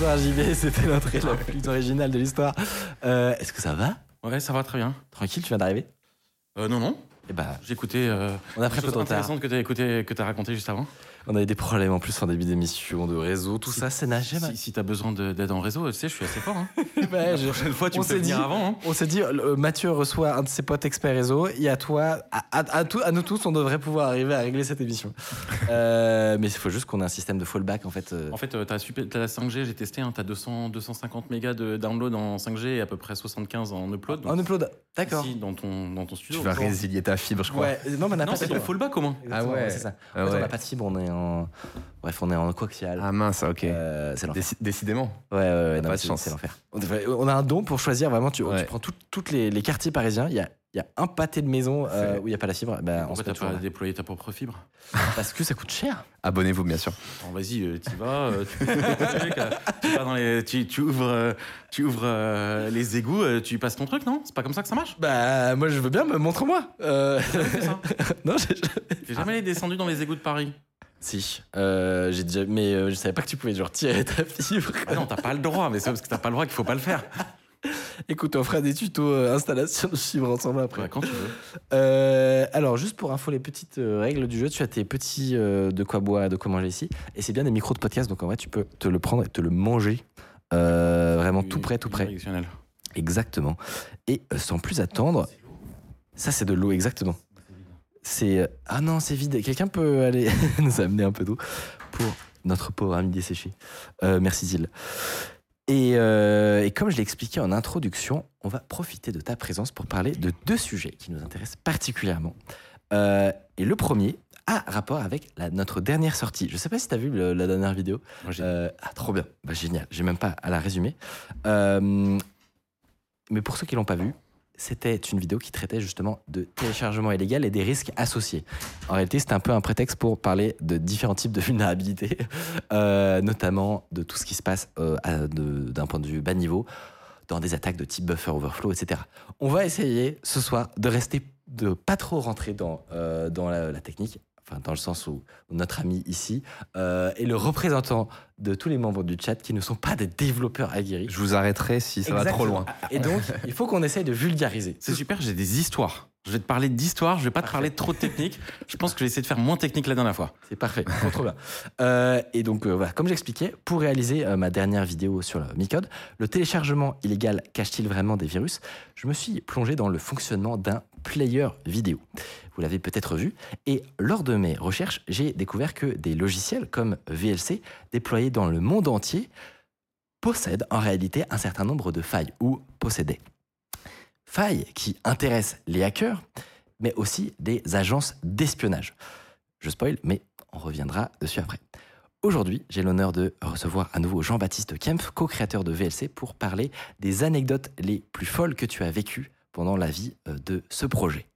Bonsoir JB, c'était l'entrée la plus originale de l'histoire. Euh, Est-ce que ça va? Ouais, ça va très bien. Tranquille, tu viens d'arriver? Euh, non, non. Eh ben, J'ai écouté. Euh, On a pris un peu de retard. intéressantes que t'as écouté, que t'as raconté juste avant. On avait des problèmes en plus en début d'émission, de réseau, tout ça, c'est nagé. Si, si t'as besoin de- d'aide en réseau, tu sais, je suis assez fort. Hein. Je- La prochaine fois, tu on me fais venir dit- avant. hein. On s'est dit, Mathieu reçoit un de ses potes experts réseau, et à toi, à, à- à tout- à nous tous, on devrait pouvoir arriver à régler cette émission. Euh, mais il faut juste qu'on ait un système de fallback en fait. euh. En fait, euh, t'as super- t'as la 5G, j'ai testé. Hein, t'as 200, 250 mégas de download en 5G et à peu près 75 en upload. En upload, d'accord. Ici, dans ton, dans ton studio. Tu vas résilier ta fibre, je crois. Ouais, non, mais on n'a Non, pas c'est de fallback comment Exactement, Ah ouais. c'est ça. Ah En fait, on n'a pas de fibre, on est en. Bref, on est en coaxial. Ah mince, ok. Euh, c'est l'enfer. Décidément. Ouais, ouais, ouais, non, pas mais de c'est- chance. C'est l'enfer. On, a un don pour choisir vraiment. Tu, prends toutes les, les quartiers parisiens. Il y a, il y a un pâté de maison euh, où il n'y a pas la fibre. On Pourquoi t'as pas déployé ta propre fibre? Parce que ça coûte cher. Abonnez-vous, bien sûr. Bon, Vas-y, euh, t'y vas. tu, tu vas dans les- tu- tu ouvres, tu ouvres euh, les égouts, tu passes ton truc, non? C'est pas comme ça que ça marche? Bah, moi, je veux bien, me montre-moi. Non, j'ai- J'ai jamais descendu dans les égouts de Paris? Si, euh, j'ai déjà, mais euh, je savais pas que tu pouvais genre tirer ta fibre. Ah non, t'as pas le droit, mais c'est parce que t'as pas le droit qu'il faut pas le faire. Écoute, on fera des tutos euh, installation de fibre ensemble après. Ouais, quand tu veux. Euh, alors, juste pour info, les petites euh, règles du jeu, tu as tes petits de quoi boire, de quoi manger ici. Et c'est bien des micros de podcast, donc en vrai, tu peux te le prendre et te le manger. Vraiment tout près, tout près. Exactement. Et sans plus attendre, ça c'est de l'eau, exactement. C'est. euh, Ah non, c'est vide. Quelqu'un peut aller nous amener un peu d'eau pour notre pauvre ami desséché. Euh, merci Zil. Et, euh, et comme je l'ai expliqué en introduction, on va profiter de ta présence pour parler de deux sujets qui nous intéressent particulièrement. Euh, et le premier a rapport avec la- notre dernière sortie. Je sais pas si tu as vu le- la dernière vidéo. Moi, ah, trop bien. Bah, génial. J'ai même pas à la résumer. Mais pour ceux qui l'ont pas vu, c'était une vidéo qui traitait justement de téléchargement illégal et des risques associés. En réalité, c'était un peu un prétexte pour parler de différents types de vulnérabilité, euh, notamment de tout ce qui se passe euh, d'un point de vue bas niveau, dans des attaques de type buffer overflow, etc. On va essayer ce soir de rester, de pas trop rentrer dans, euh, la technique, enfin dans le sens où notre ami ici euh, est le représentant de tous les membres du chat qui ne sont pas des développeurs aguerris. Je vous arrêterai si ça va trop loin. Et donc, il faut qu'on essaye de vulgariser. C'est super, j'ai des histoires. Je vais te parler d'histoire, je vais pas te parler trop de technique. Je pense que j'ai essayé de faire moins technique la dernière fois. C'est parfait, bien. Euh, et donc, euh, voilà, comme j'expliquais, pour réaliser euh, ma dernière vidéo sur le Micode, le téléchargement illégal cache-t-il vraiment des virus? Je me suis plongé dans le fonctionnement d'un player vidéo. Vous l'avez peut-être vu. Et lors de mes recherches, j'ai découvert que des logiciels comme VLC, déployés dans le monde entier, possèdent en réalité un certain nombre de failles, ou possédaient. Failles qui intéressent les hackers, mais aussi des agences d'espionnage. Je spoil, mais on reviendra dessus après. Aujourd'hui, j'ai l'honneur de recevoir à nouveau Jean-Baptiste Kempf, co-créateur de VLC, pour parler des anecdotes les plus folles que tu as vécues pendant la vie euh, de ce projet.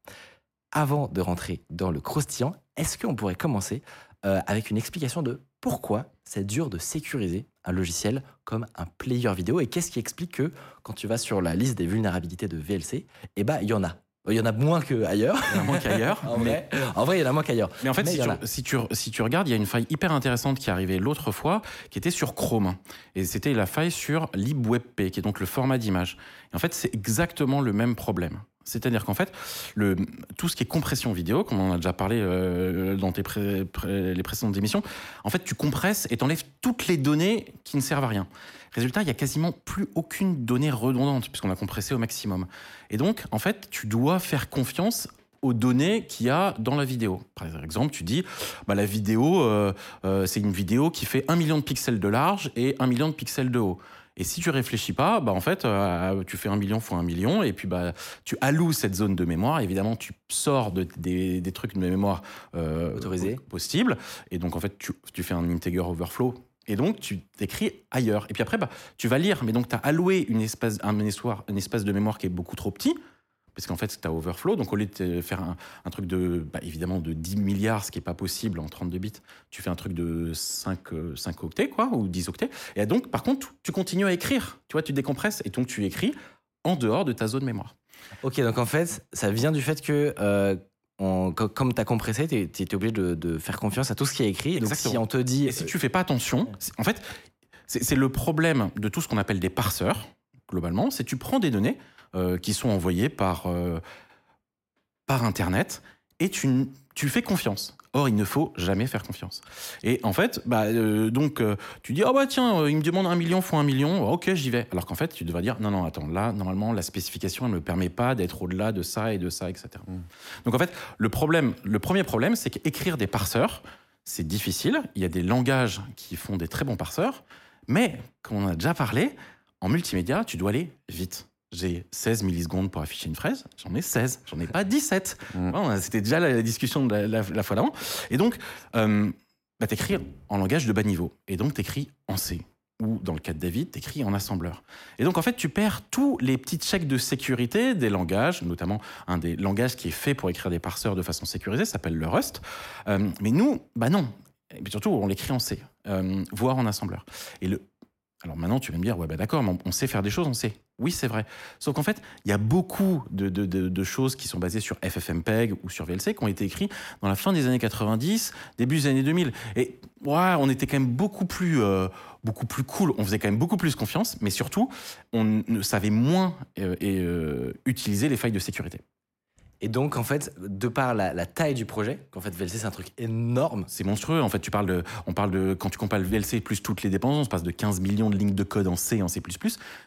Avant de rentrer dans le croustillant, est-ce qu'on pourrait commencer euh, avec une explication de pourquoi c'est dur de sécuriser un logiciel comme un player vidéo et qu'est-ce qui explique que quand tu vas sur la liste des vulnérabilités de VLC, eh ben il y en a. Il y en a moins qu'ailleurs. Il y en a moins qu'ailleurs. En mais, vrai, en vrai, il y en a moins qu'ailleurs. mais en fait, Mais si tu, a. si, tu, si tu regardes, il y a une faille hyper intéressante qui est arrivée l'autre fois, qui était sur Chrome. Et c'était la faille sur libwebp, qui est donc le format d'image. Et en fait, c'est exactement le même problème. C'est-à-dire qu'en fait, tout ce qui est compression vidéo, comme on en a déjà parlé euh, dans les précédentes émissions, en fait, tu compresses et t'enlèves toutes les données qui ne servent à rien. Résultat, il y a quasiment plus aucune donnée redondante puisqu'on a compressé au maximum. Et donc, en fait, tu dois faire confiance aux données qu'il y a dans la vidéo. Par exemple, tu dis, bah, la vidéo, euh, euh, c'est une vidéo qui fait 1 million de pixels de large et 1 million de pixels de haut. Et si tu réfléchis pas, bah en fait, euh, tu fais un million fois un million, et puis bah tu alloues cette zone de mémoire. Évidemment, tu sors de, des, des trucs de mémoire euh, Autorisés. possibles, et donc en fait, tu, tu fais un integer overflow. Et donc, tu t'écris ailleurs. Et puis après, bah, tu vas lire. Mais donc, tu as alloué une espace, un, espace, un espace de mémoire qui est beaucoup trop petit, parce qu'en fait, tu as overflow. Donc, au lieu de faire un, un truc de, bah, évidemment, de 10 milliards, ce qui n'est pas possible en 32 bits, tu fais un truc de 5, euh, 5 octets, quoi, ou 10 octets. Et donc, par contre, tu continues à écrire. Tu vois, tu décompresses. Et donc, tu écris en dehors de ta zone mémoire. Ok, donc en fait, ça vient du fait que, euh, on- comme tu as compressé, tu es, obligé de, de faire confiance à tout ce qui est écrit. Donc Exactement. si on te dit. Et si tu fais pas attention, c'est- en fait, c'est le problème de tout ce qu'on appelle des parseurs, globalement, c'est tu prends des données euh, qui sont envoyées par, euh, par Internet et tu, tu fais confiance. Or, il ne faut jamais faire confiance. Et en fait, bah, euh, donc, euh, tu dis, ah bah tiens, euh, il me demande un million fois un million, ok, j'y vais. Alors qu'en fait, tu devrais dire, non, non, attends, là, normalement, la spécification, elle ne me permet pas d'être au-delà de ça et de ça, etc. Donc en fait, le problème, le premier problème, c'est qu'écrire des parseurs, c'est difficile. Il y a des langages qui font des très bons parseurs, mais comme on a déjà parlé, en multimédia, tu dois aller vite. J'ai 16 millisecondes pour afficher une fraise, j'en ai 16, j'en ai pas 17. Mm. Bon, C'était déjà la, la discussion de la, la- la fois d'avant. Et donc, euh, bah, t'écris en langage de bas niveau. Et donc, t'écris en C. Ou dans le cas de David, t'écris en assembleur. Et donc, en fait, tu perds tous les petits checks de sécurité des langages, notamment un des langages qui est fait pour écrire des parseurs de façon sécurisée, s'appelle le Rust. Euh, mais nous, bah non. Et puis surtout, on l'écrit en C, euh, voire en assembleur. Et le, alors maintenant, tu vas me dire, ouais, bah d'accord, mais on- on sait faire des choses en C. Oui, c'est vrai. Sauf qu'en fait, il y a beaucoup de, choses qui sont basées sur FFmpeg ou sur VLC qui ont été écrites dans la fin des années 90, début des années 2000. Et ouais, on était quand même beaucoup plus, euh, beaucoup plus cool. On faisait quand même beaucoup plus confiance, mais surtout, on ne savait moins euh, euh, utiliser les failles de sécurité. Et donc, en fait, de par la, la taille du projet, qu'en fait, VLC, c'est un truc énorme. C'est monstrueux. En fait, tu parles de, on parle de, quand tu compiles VLC plus toutes les dépendances, on passe de 15 millions de lignes de code en C et en C++.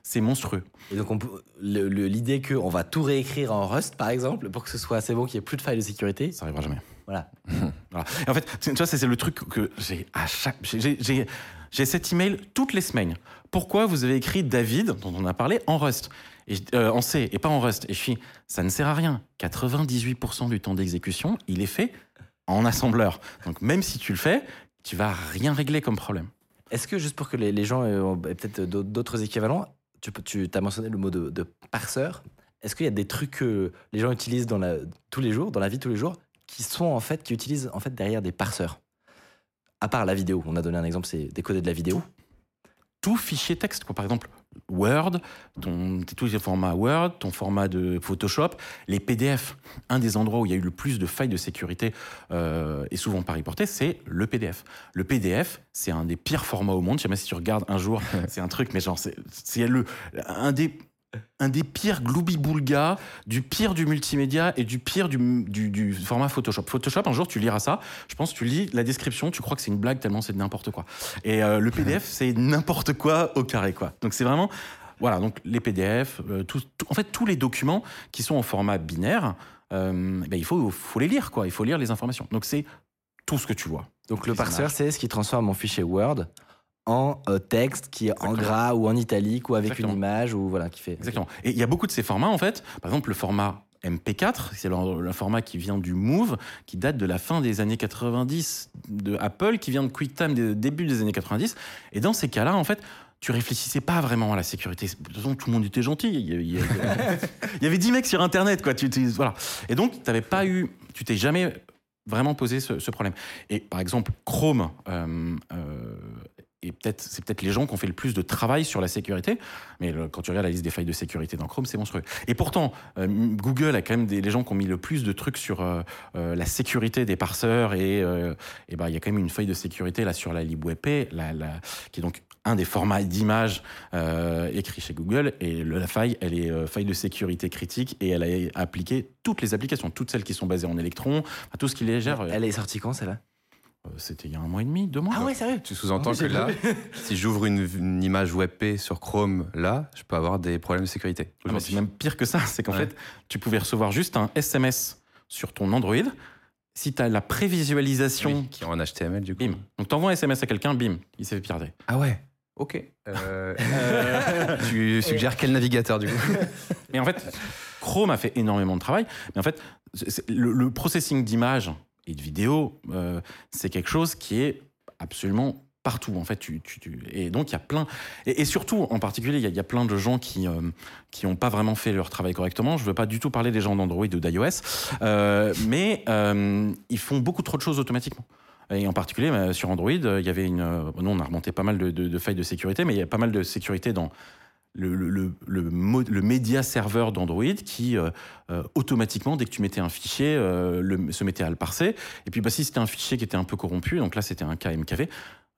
C'est monstrueux. Et donc, le- le- l'idée qu'on va tout réécrire en Rust, par exemple, pour que ce soit assez bon, qu'il n'y ait plus de failles de sécurité. Ça arrivera jamais. Voilà. Voilà. Et en fait, tu vois, c'est le truc que j'ai à chaque. j'ai cet email toutes les semaines. Pourquoi vous avez écrit David, dont on a parlé, en Rust? Et, euh, en C et pas en Rust Et je suis, ça ne sert à rien. 98% du temps d'exécution, il est fait en assembleur. Donc même si tu le fais, tu vas rien régler comme problème. Est-ce que, juste pour que les, les gens aient peut-être d'autres- équivalents, tu, peux- tu as mentionné le mot de, de parseur. Est-ce qu'il y a des trucs que les gens utilisent dans la, tous les jours, dans la vie de tous les jours, qui sont en fait, qui utilisent en fait derrière des parseurs? À part la vidéo, on a donné un exemple, c'est décoder de la vidéo. tout fichier texte. Quoi. Par exemple, Word, ton, tous les formats Word, ton format de Photoshop, les PDF. Un des endroits où il y a eu le plus de failles de sécurité, euh, et souvent pas reportées, c'est le PDF. Le PDF, c'est un des pires formats au monde. Je sais pas si tu regardes un jour, c'est un truc, mais genre, c'est le, un des un des pires gloubi-boulga, du pire du multimédia et du pire du, du, du format Photoshop. Photoshop, un jour, tu liras ça, je pense, tu lis la description, tu crois que c'est une blague tellement c'est de n'importe quoi. Et euh, le PDF, c'est n'importe quoi au carré, quoi. Donc c'est vraiment, voilà, donc les PDF, euh, tout- tout- en fait, tous les documents qui sont en format binaire, euh, ben, il faut, faut les lire, quoi. Il faut lire les informations. Donc c'est tout ce que tu vois. Donc le parseur, c'est ce qui transforme mon fichier Word en euh, texte qui est en gras ou en italique ou avec Exactement. une image ou voilà qui fait. Exactement. Et il y a beaucoup de ces formats, en fait. Par exemple, le format MP4, c'est le, le format qui vient du Move, qui date de la fin des années 90 de Apple, qui vient de QuickTime des début des années 90. Et dans ces cas-là, en fait, tu réfléchissais pas vraiment à la sécurité. De toute façon, tout le monde était gentil. Il y, avait- il y avait- il y avait 10 mecs sur Internet, quoi. Tu, tu- voilà. Et donc, t'avais pas eu, tu t'es jamais vraiment posé ce, ce problème. Et par exemple, Chrome, euh, euh, et c'est peut-être les gens qui ont fait le plus de travail sur la sécurité. Mais quand tu regardes la liste des failles de sécurité dans Chrome, c'est monstrueux. Et pourtant, euh, Google a quand même des les gens qui ont mis le plus de trucs sur euh, euh, la sécurité des parseurs et, ben il y a quand même une faille de sécurité là sur la la, qui est donc un des formats d'images euh, écrits chez Google. Et la faille, elle est faille de sécurité critique et elle a appliqué toutes les applications, toutes celles qui sont basées en électrons, enfin, tout ce qui les gère. Elle est sortie quand celle-là? C'était il y a un mois et demi, deux mois. Ah ouais, sérieux Tu sous-entends Oh, que là, si j'ouvre une, une image WebP sur Chrome, là, je peux avoir des problèmes de sécurité. Ah, mais c'est même pire que ça, c'est qu'en Ouais. fait, tu pouvais recevoir juste un SMS sur ton Android, si tu as la prévisualisation, Oui, qui est en HTML du coup. bim. Donc, tu envoies un SMS à quelqu'un, bim, il s'est fait pirater. Ah ouais. Ok. Euh, tu suggères quel navigateur du coup Mais en fait, Chrome a fait énormément de travail. Mais en fait, le, le processing d'images et de vidéos, euh, c'est quelque chose qui est absolument partout. En fait, tu, et donc il y a plein, et, surtout en particulier, il y, a- plein de gens qui euh, qui n'ont pas vraiment fait leur travail correctement. Je veux pas du tout parler des gens d'Android ou d'iOS, euh, mais ils font beaucoup trop de choses automatiquement. Et en particulier, bah, sur Android, il y avait une. nous, on a remonté pas mal de failles de sécurité, mais il y a pas mal de sécurité dans le, le, le, média serveur d'Android qui, euh, euh, automatiquement, dès que tu mettais un fichier, euh, le, se mettait à le parser. Et puis, bah, si c'était un fichier qui était un peu corrompu, donc là, c'était un cas MKV,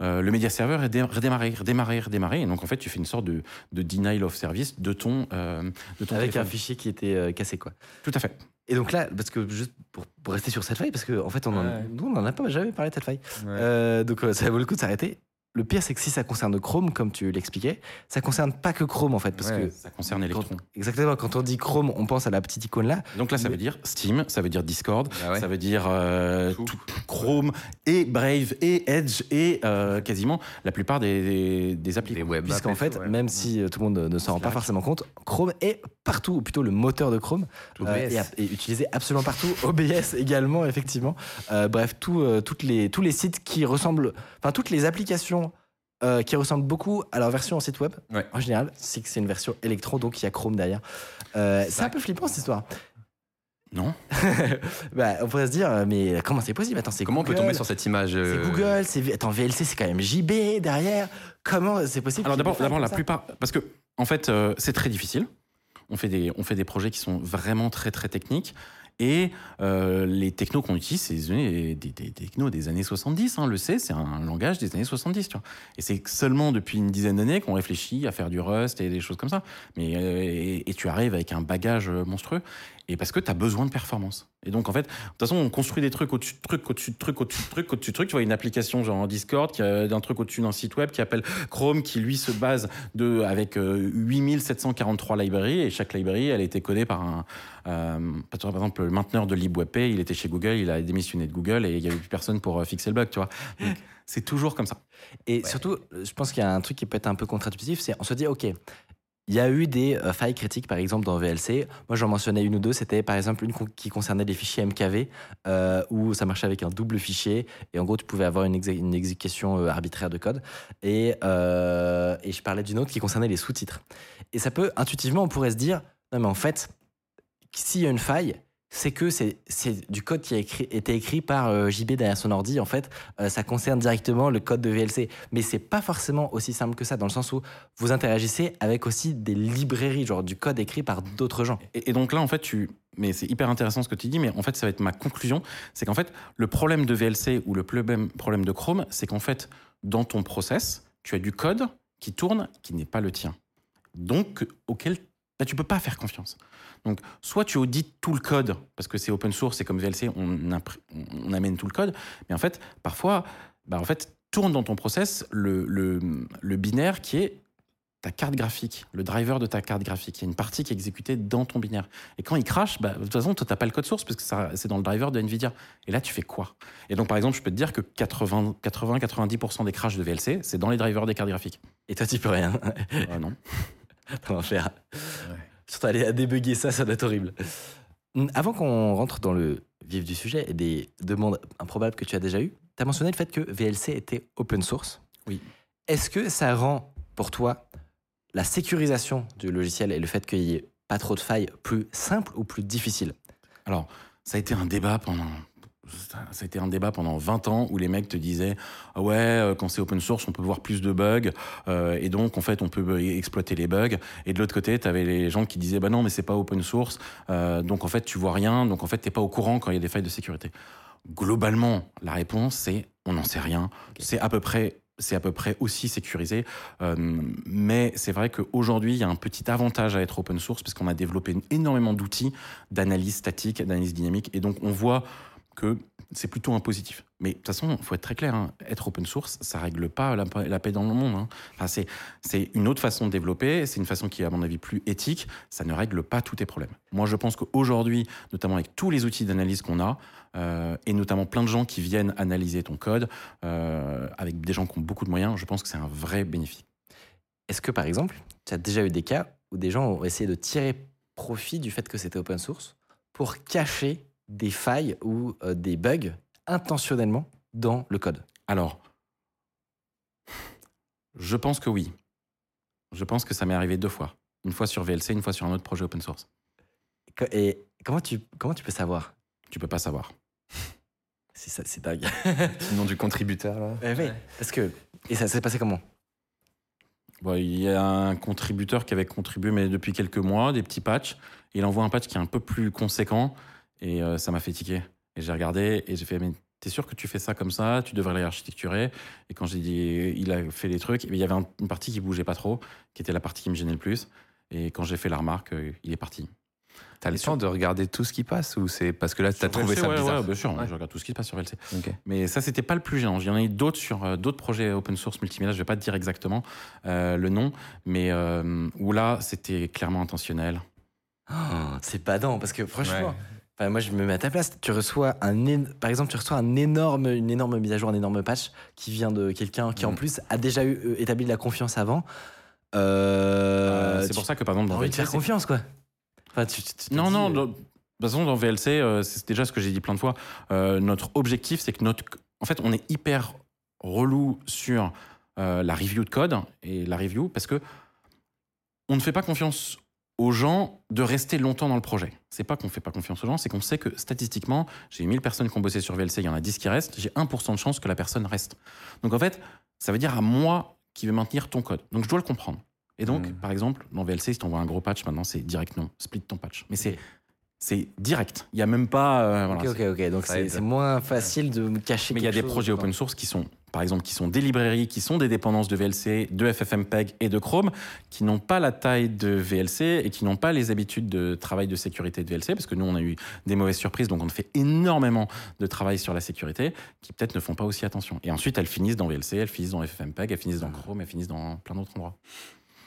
euh, le média serveur est dé- redémarré, redémarré, redémarré. Et donc, en fait, tu fais une sorte de, de denial of service de ton, euh, de ton Avec un fichier qui était euh, cassé, quoi. Tout à fait. Et donc là, parce que juste pour, pour rester sur cette faille, parce qu'en en fait, on en, Ouais. nous, on n'en a pas jamais parlé de cette faille. Euh, donc ça vaut le coup de s'arrêter. Le pire, c'est que si ça concerne Chrome, comme tu l'expliquais, ça concerne pas que Chrome en fait, parce Ouais, que Ça concerne quand- Electron. exactement quand on dit Chrome, on pense à la petite icône là. Donc là, ça veut dire Steam, ça veut dire Discord, Ah ouais. ça veut dire euh, Tout. tout- Chrome et Brave et Edge et euh, quasiment la plupart des, des, des applis. Les web Puisqu'en fait, ouais. même si euh, tout le monde ne s'en rend pas forcément compte, Chrome est partout, ou plutôt le moteur de Chrome, euh, OBS. et, et utilisé absolument partout. OBS également, effectivement. Euh, bref, tout, euh, toutes les, tous les sites qui ressemblent, enfin toutes les applications euh, qui ressemblent beaucoup à leur version en site web. Ouais. En général, c'est que c'est une version électro, donc il y a Chrome derrière. Euh, c'est un peu flippant cette histoire. Non bah, on pourrait se dire, mais comment c'est possible? Attends, c'est Comment on peut tomber sur cette image C'est Google, c'est attends VLC, c'est quand même JB derrière. Comment c'est possible Alors d'abord, d'abord la plupart, parce que en fait, c'est très difficile. On fait des, on fait des projets qui sont vraiment très très techniques. Et euh, les technos qu'on utilise, c'est des, des, technos des années 70. Hein, le C, c'est un langage des années 70. Tu vois. Et c'est seulement depuis une dizaine d'années qu'on réfléchit à faire du Rust et des choses comme ça. Mais, euh, et, et tu arrives avec un bagage euh, monstrueux. Et parce que tu as besoin de performance. Et donc, en fait, de toute façon, on construit des trucs au-dessus de trucs, au-dessus de trucs, au-dessus de trucs, au-dessus de trucs. Tu vois, une application genre Discord, qui a d'un truc au-dessus d'un site web qui appelle Chrome, qui lui se base de, avec euh, 8743 librairies. Et chaque librairie, elle a été codée par un. euh, par exemple, le mainteneur de LibWebP, il était chez Google, il a démissionné de Google et il n'y avait plus personne pour euh, fixer le bug, tu vois. Donc, c'est toujours comme ça. Et surtout, je pense qu'il y a un truc qui peut être un peu contre-intuitif, c'est on se dit, ok, il y a eu des euh, failles critiques, par exemple, dans VLC. Moi, j'en mentionnais une ou deux. C'était, par exemple, une qui concernait les fichiers MKV, euh, où ça marchait avec un double fichier. Et en gros, tu pouvais avoir une, exé- une exécution euh, arbitraire de code. Et, et je parlais d'une autre qui concernait les sous-titres. Et ça peut, intuitivement, on pourrait se dire, non, mais en fait, s'il y a une faille, c'est que c'est du code qui a été écrit par euh, JB derrière son ordi. En fait, euh, ça concerne directement le code de VLC. Mais c'est pas forcément aussi simple que ça, dans le sens où vous interagissez avec aussi des librairies, genre du code écrit par d'autres gens. Et, et donc là, en fait, tu. Mais c'est hyper intéressant ce que tu dis, mais en fait, ça va être ma conclusion. C'est qu'en fait, le problème de VLC ou le problème de Chrome, c'est qu'en fait, dans ton process, tu as du code qui tourne qui n'est pas le tien. Donc, auquel bah, tu peux pas faire confiance. Donc, soit tu audites tout le code, parce que c'est open source, c'est comme VLC, on, on amène tout le code, mais en fait, parfois, bah, en fait, tourne dans ton process le, le, le binaire qui est ta carte graphique, le driver de ta carte graphique. Il y a une partie qui est exécutée dans ton binaire. Et quand il crache, bah, de toute façon, tu n'as pas le code source parce que ça- c'est dans le driver de NVIDIA. Et là, tu fais quoi? Et donc, par exemple, je peux te dire que 80-90% des crashs de VLC, c'est dans les drivers des cartes graphiques. Et toi, tu peux rien. Euh, non. Comment faire Surtout aller à débugger ça, ça doit être horrible. Hum, Avant qu'on rentre dans le vif du sujet et des demandes improbables que tu as déjà eues, tu as mentionné le fait que VLC était open source. Oui. Est-ce que ça rend pour toi la sécurisation du logiciel et le fait qu'il n'y ait pas trop de failles plus simple ou plus difficile? Alors, ça a été un débat pendant. Ça a été un débat pendant 20 ans où les mecs te disaient ah ouais euh, quand c'est open source on peut voir plus de bugs euh, et donc en fait on peut exploiter les bugs et de l'autre côté tu avais les gens qui disaient bah non mais c'est pas open source euh, donc en fait tu vois rien donc en fait t'es pas au courant quand il y a des failles de sécurité globalement la réponse c'est on n'en sait rien c'est à peu près c'est à peu près aussi sécurisé. Euh, mais c'est vrai qu'aujourd'hui, il y a un petit avantage à être open source parce qu'on a développé énormément d'outils d'analyse statique, d'analyse dynamique. Et donc, on voit que c'est plutôt un positif. Mais de toute façon, il faut être très clair, hein, être open source, ça règle pas la, paix dans le monde. hein. C'est une autre façon de développer, c'est une façon qui est à mon avis plus éthique, ça ne règle pas tous tes problèmes. Moi, je pense qu'aujourd'hui, notamment avec tous les outils d'analyse qu'on a, euh, et notamment plein de gens qui viennent analyser ton code, euh, avec des gens qui ont beaucoup de moyens, je pense que c'est un vrai bénéfice. Est-ce que par exemple, tu as déjà eu des cas où des gens ont essayé de tirer profit du fait que c'était open source pour cacher des failles ou euh, des bugs intentionnellement dans le code Alors, je pense que oui. Je pense que ça m'est arrivé deux fois. Une fois sur VLC, une fois sur un autre projet open source. Et comment tu, comment tu peux savoir? Tu peux pas savoir. C'est ça, c'est dingue. Le nom du contributeur, là. Eh oui, Parce que. Et ça s'est passé comment? Bon, il y a un contributeur qui avait contribué, mais depuis quelques mois, des petits patchs. Il envoie un patch qui est un peu plus conséquent et euh, ça m'a fait tiquer. Et j'ai regardé et j'ai fait, mais t'es sûr que tu fais ça comme ça? Tu devrais l'architecturer. Et quand j'ai dit, il a fait les trucs, il y avait un- une partie qui bougeait pas trop, qui était la partie qui me gênait le plus. Et quand j'ai fait la remarque, euh, il est parti. T'as le temps de regarder tout ce qui passe ou c'est parce que là, t'as trouvé VLC, ça ouais, bizarre? ouais, bien sûr, Ouais. je regarde tout ce qui se passe sur VLC. Mais ça, c'était pas le plus gênant. Il y en a eu d'autres sur euh, d'autres projets open source multimédia. Je vais pas te dire exactement euh, le nom, mais euh, où là, c'était clairement intentionnel. Oh, C'est badant parce que franchement. Enfin, moi, je me mets à ta place. Tu reçois un, par exemple, tu reçois un énorme, une énorme mise à jour, un énorme patch qui vient de quelqu'un qui, en Mm. plus, a déjà eu, euh, établi de la confiance avant. Euh, Euh, c'est tu- pour ça que par exemple dans VLC, faire confiance, quoi. Enfin, tu, tu- tu te Non, non. euh, dans- De toute façon, dans VLC, c'est déjà ce que j'ai dit plein de fois. Notre objectif, c'est que notre. En fait, on est hyper relou sur la review de code et la review parce que on ne fait pas confiance aux gens de rester longtemps dans le projet. C'est pas qu'on fait pas confiance aux gens, c'est qu'on sait que statistiquement, j'ai 1000 personnes qui ont bossé sur VLC, il y en a 10 qui restent, j'ai 1% de chance que la personne reste. Donc en fait, ça veut dire à moi qui vais maintenir ton code. Donc je dois le comprendre. Et donc, Mm. par exemple, dans VLC, si tu envoies un gros patch, maintenant, c'est direct non. Split ton patch. Mais c'est c'est direct. Il n'y a même pas. euh, voilà, Ok, ok, ok. Donc, c'est moins facile de me cacher. Mais il y a des projets open source qui sont, par exemple, qui sont des librairies, qui sont des dépendances de VLC, de FFmpeg et de Chrome, qui n'ont pas la taille de VLC et qui n'ont pas les habitudes de travail de sécurité de VLC, parce que nous, on a eu des mauvaises surprises, donc on fait énormément de travail sur la sécurité, qui peut-être ne font pas aussi attention. Et ensuite, elles finissent dans VLC, elles finissent dans FFmpeg, elles finissent dans Chrome, elles finissent dans plein d'autres endroits.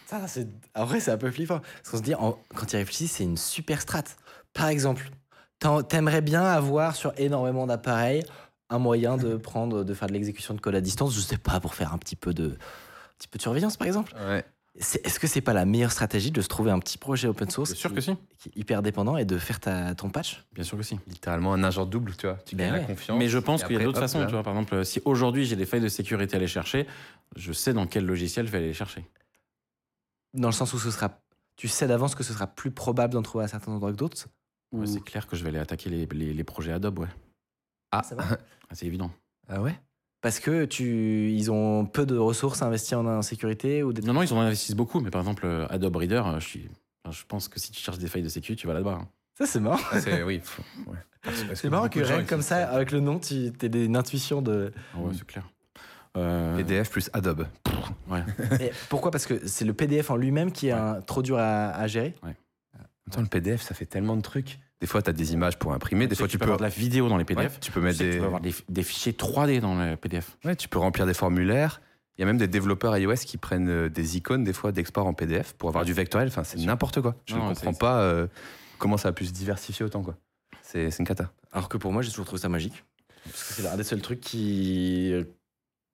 Ça, c'est. En vrai, c'est un peu flippant. Parce qu'on se dit, quand tu y réfléchis, c'est une super strat. Par exemple, t'aimerais bien avoir sur énormément d'appareils un moyen de prendre, de faire de l'exécution de code à distance, je sais pas, pour faire un petit peu de, un petit peu de surveillance, par exemple. Ouais. C'est- Est-ce que c'est pas la meilleure stratégie de se trouver un petit projet open source Bien sûr qui, que si. qui est hyper dépendant et de faire ta, ton patch? Bien sûr que si. Littéralement un agent double, tu vois. Tu Ben gagnes ouais. la confiance. Mais je pense qu'il y a d'autres hop, façons. là. Tu vois, par exemple, si aujourd'hui j'ai des failles de sécurité à aller chercher, je sais dans quel logiciel je vais aller les chercher. Dans le sens où ce sera. Tu sais d'avance que ce sera plus probable d'en trouver à certains endroits que d'autres Ouais, Ou- c'est clair que je vais aller attaquer les, les- les projets Adobe, ouais. Ah, Ça va Ah, c'est évident. ah ouais? Parce que tu, ils ont peu de ressources à investir en sécurité ou des Non, non, ils en investissent beaucoup, mais par exemple, euh, Adobe Reader, euh, je, suis, je pense que si tu cherches des failles de sécu, tu vas là-bas. hein. Ça, c'est marrant. Ah, c'est oui. ouais. C'est marrant que rien comme ça, avec le nom, tu aies une intuition de. Ah ouais, c'est clair. Euh, PDF plus Adobe. ouais. Et pourquoi? Parce que c'est le PDF en lui-même qui est Ouais. un- trop dur à, à gérer? Attends, le PDF, ça fait tellement de trucs. Des fois, tu as des images pour imprimer. Des fois, tu peux avoir de la vidéo dans les PDF. Ouais, tu peux Tu mettre sais des, tu peux avoir des, des fichiers 3D dans le PDF. ouais, tu peux remplir des formulaires. Il y a même des développeurs iOS qui prennent euh, des icônes des fois d'export en PDF pour avoir du vectoriel. Enfin, c'est n'importe quoi. Je ne comprends pas euh, comment ça a pu se diversifier autant quoi. C'est une cata. Alors que pour moi, j'ai toujours trouvé ça magique. Parce que c'est l'un des seuls trucs qui.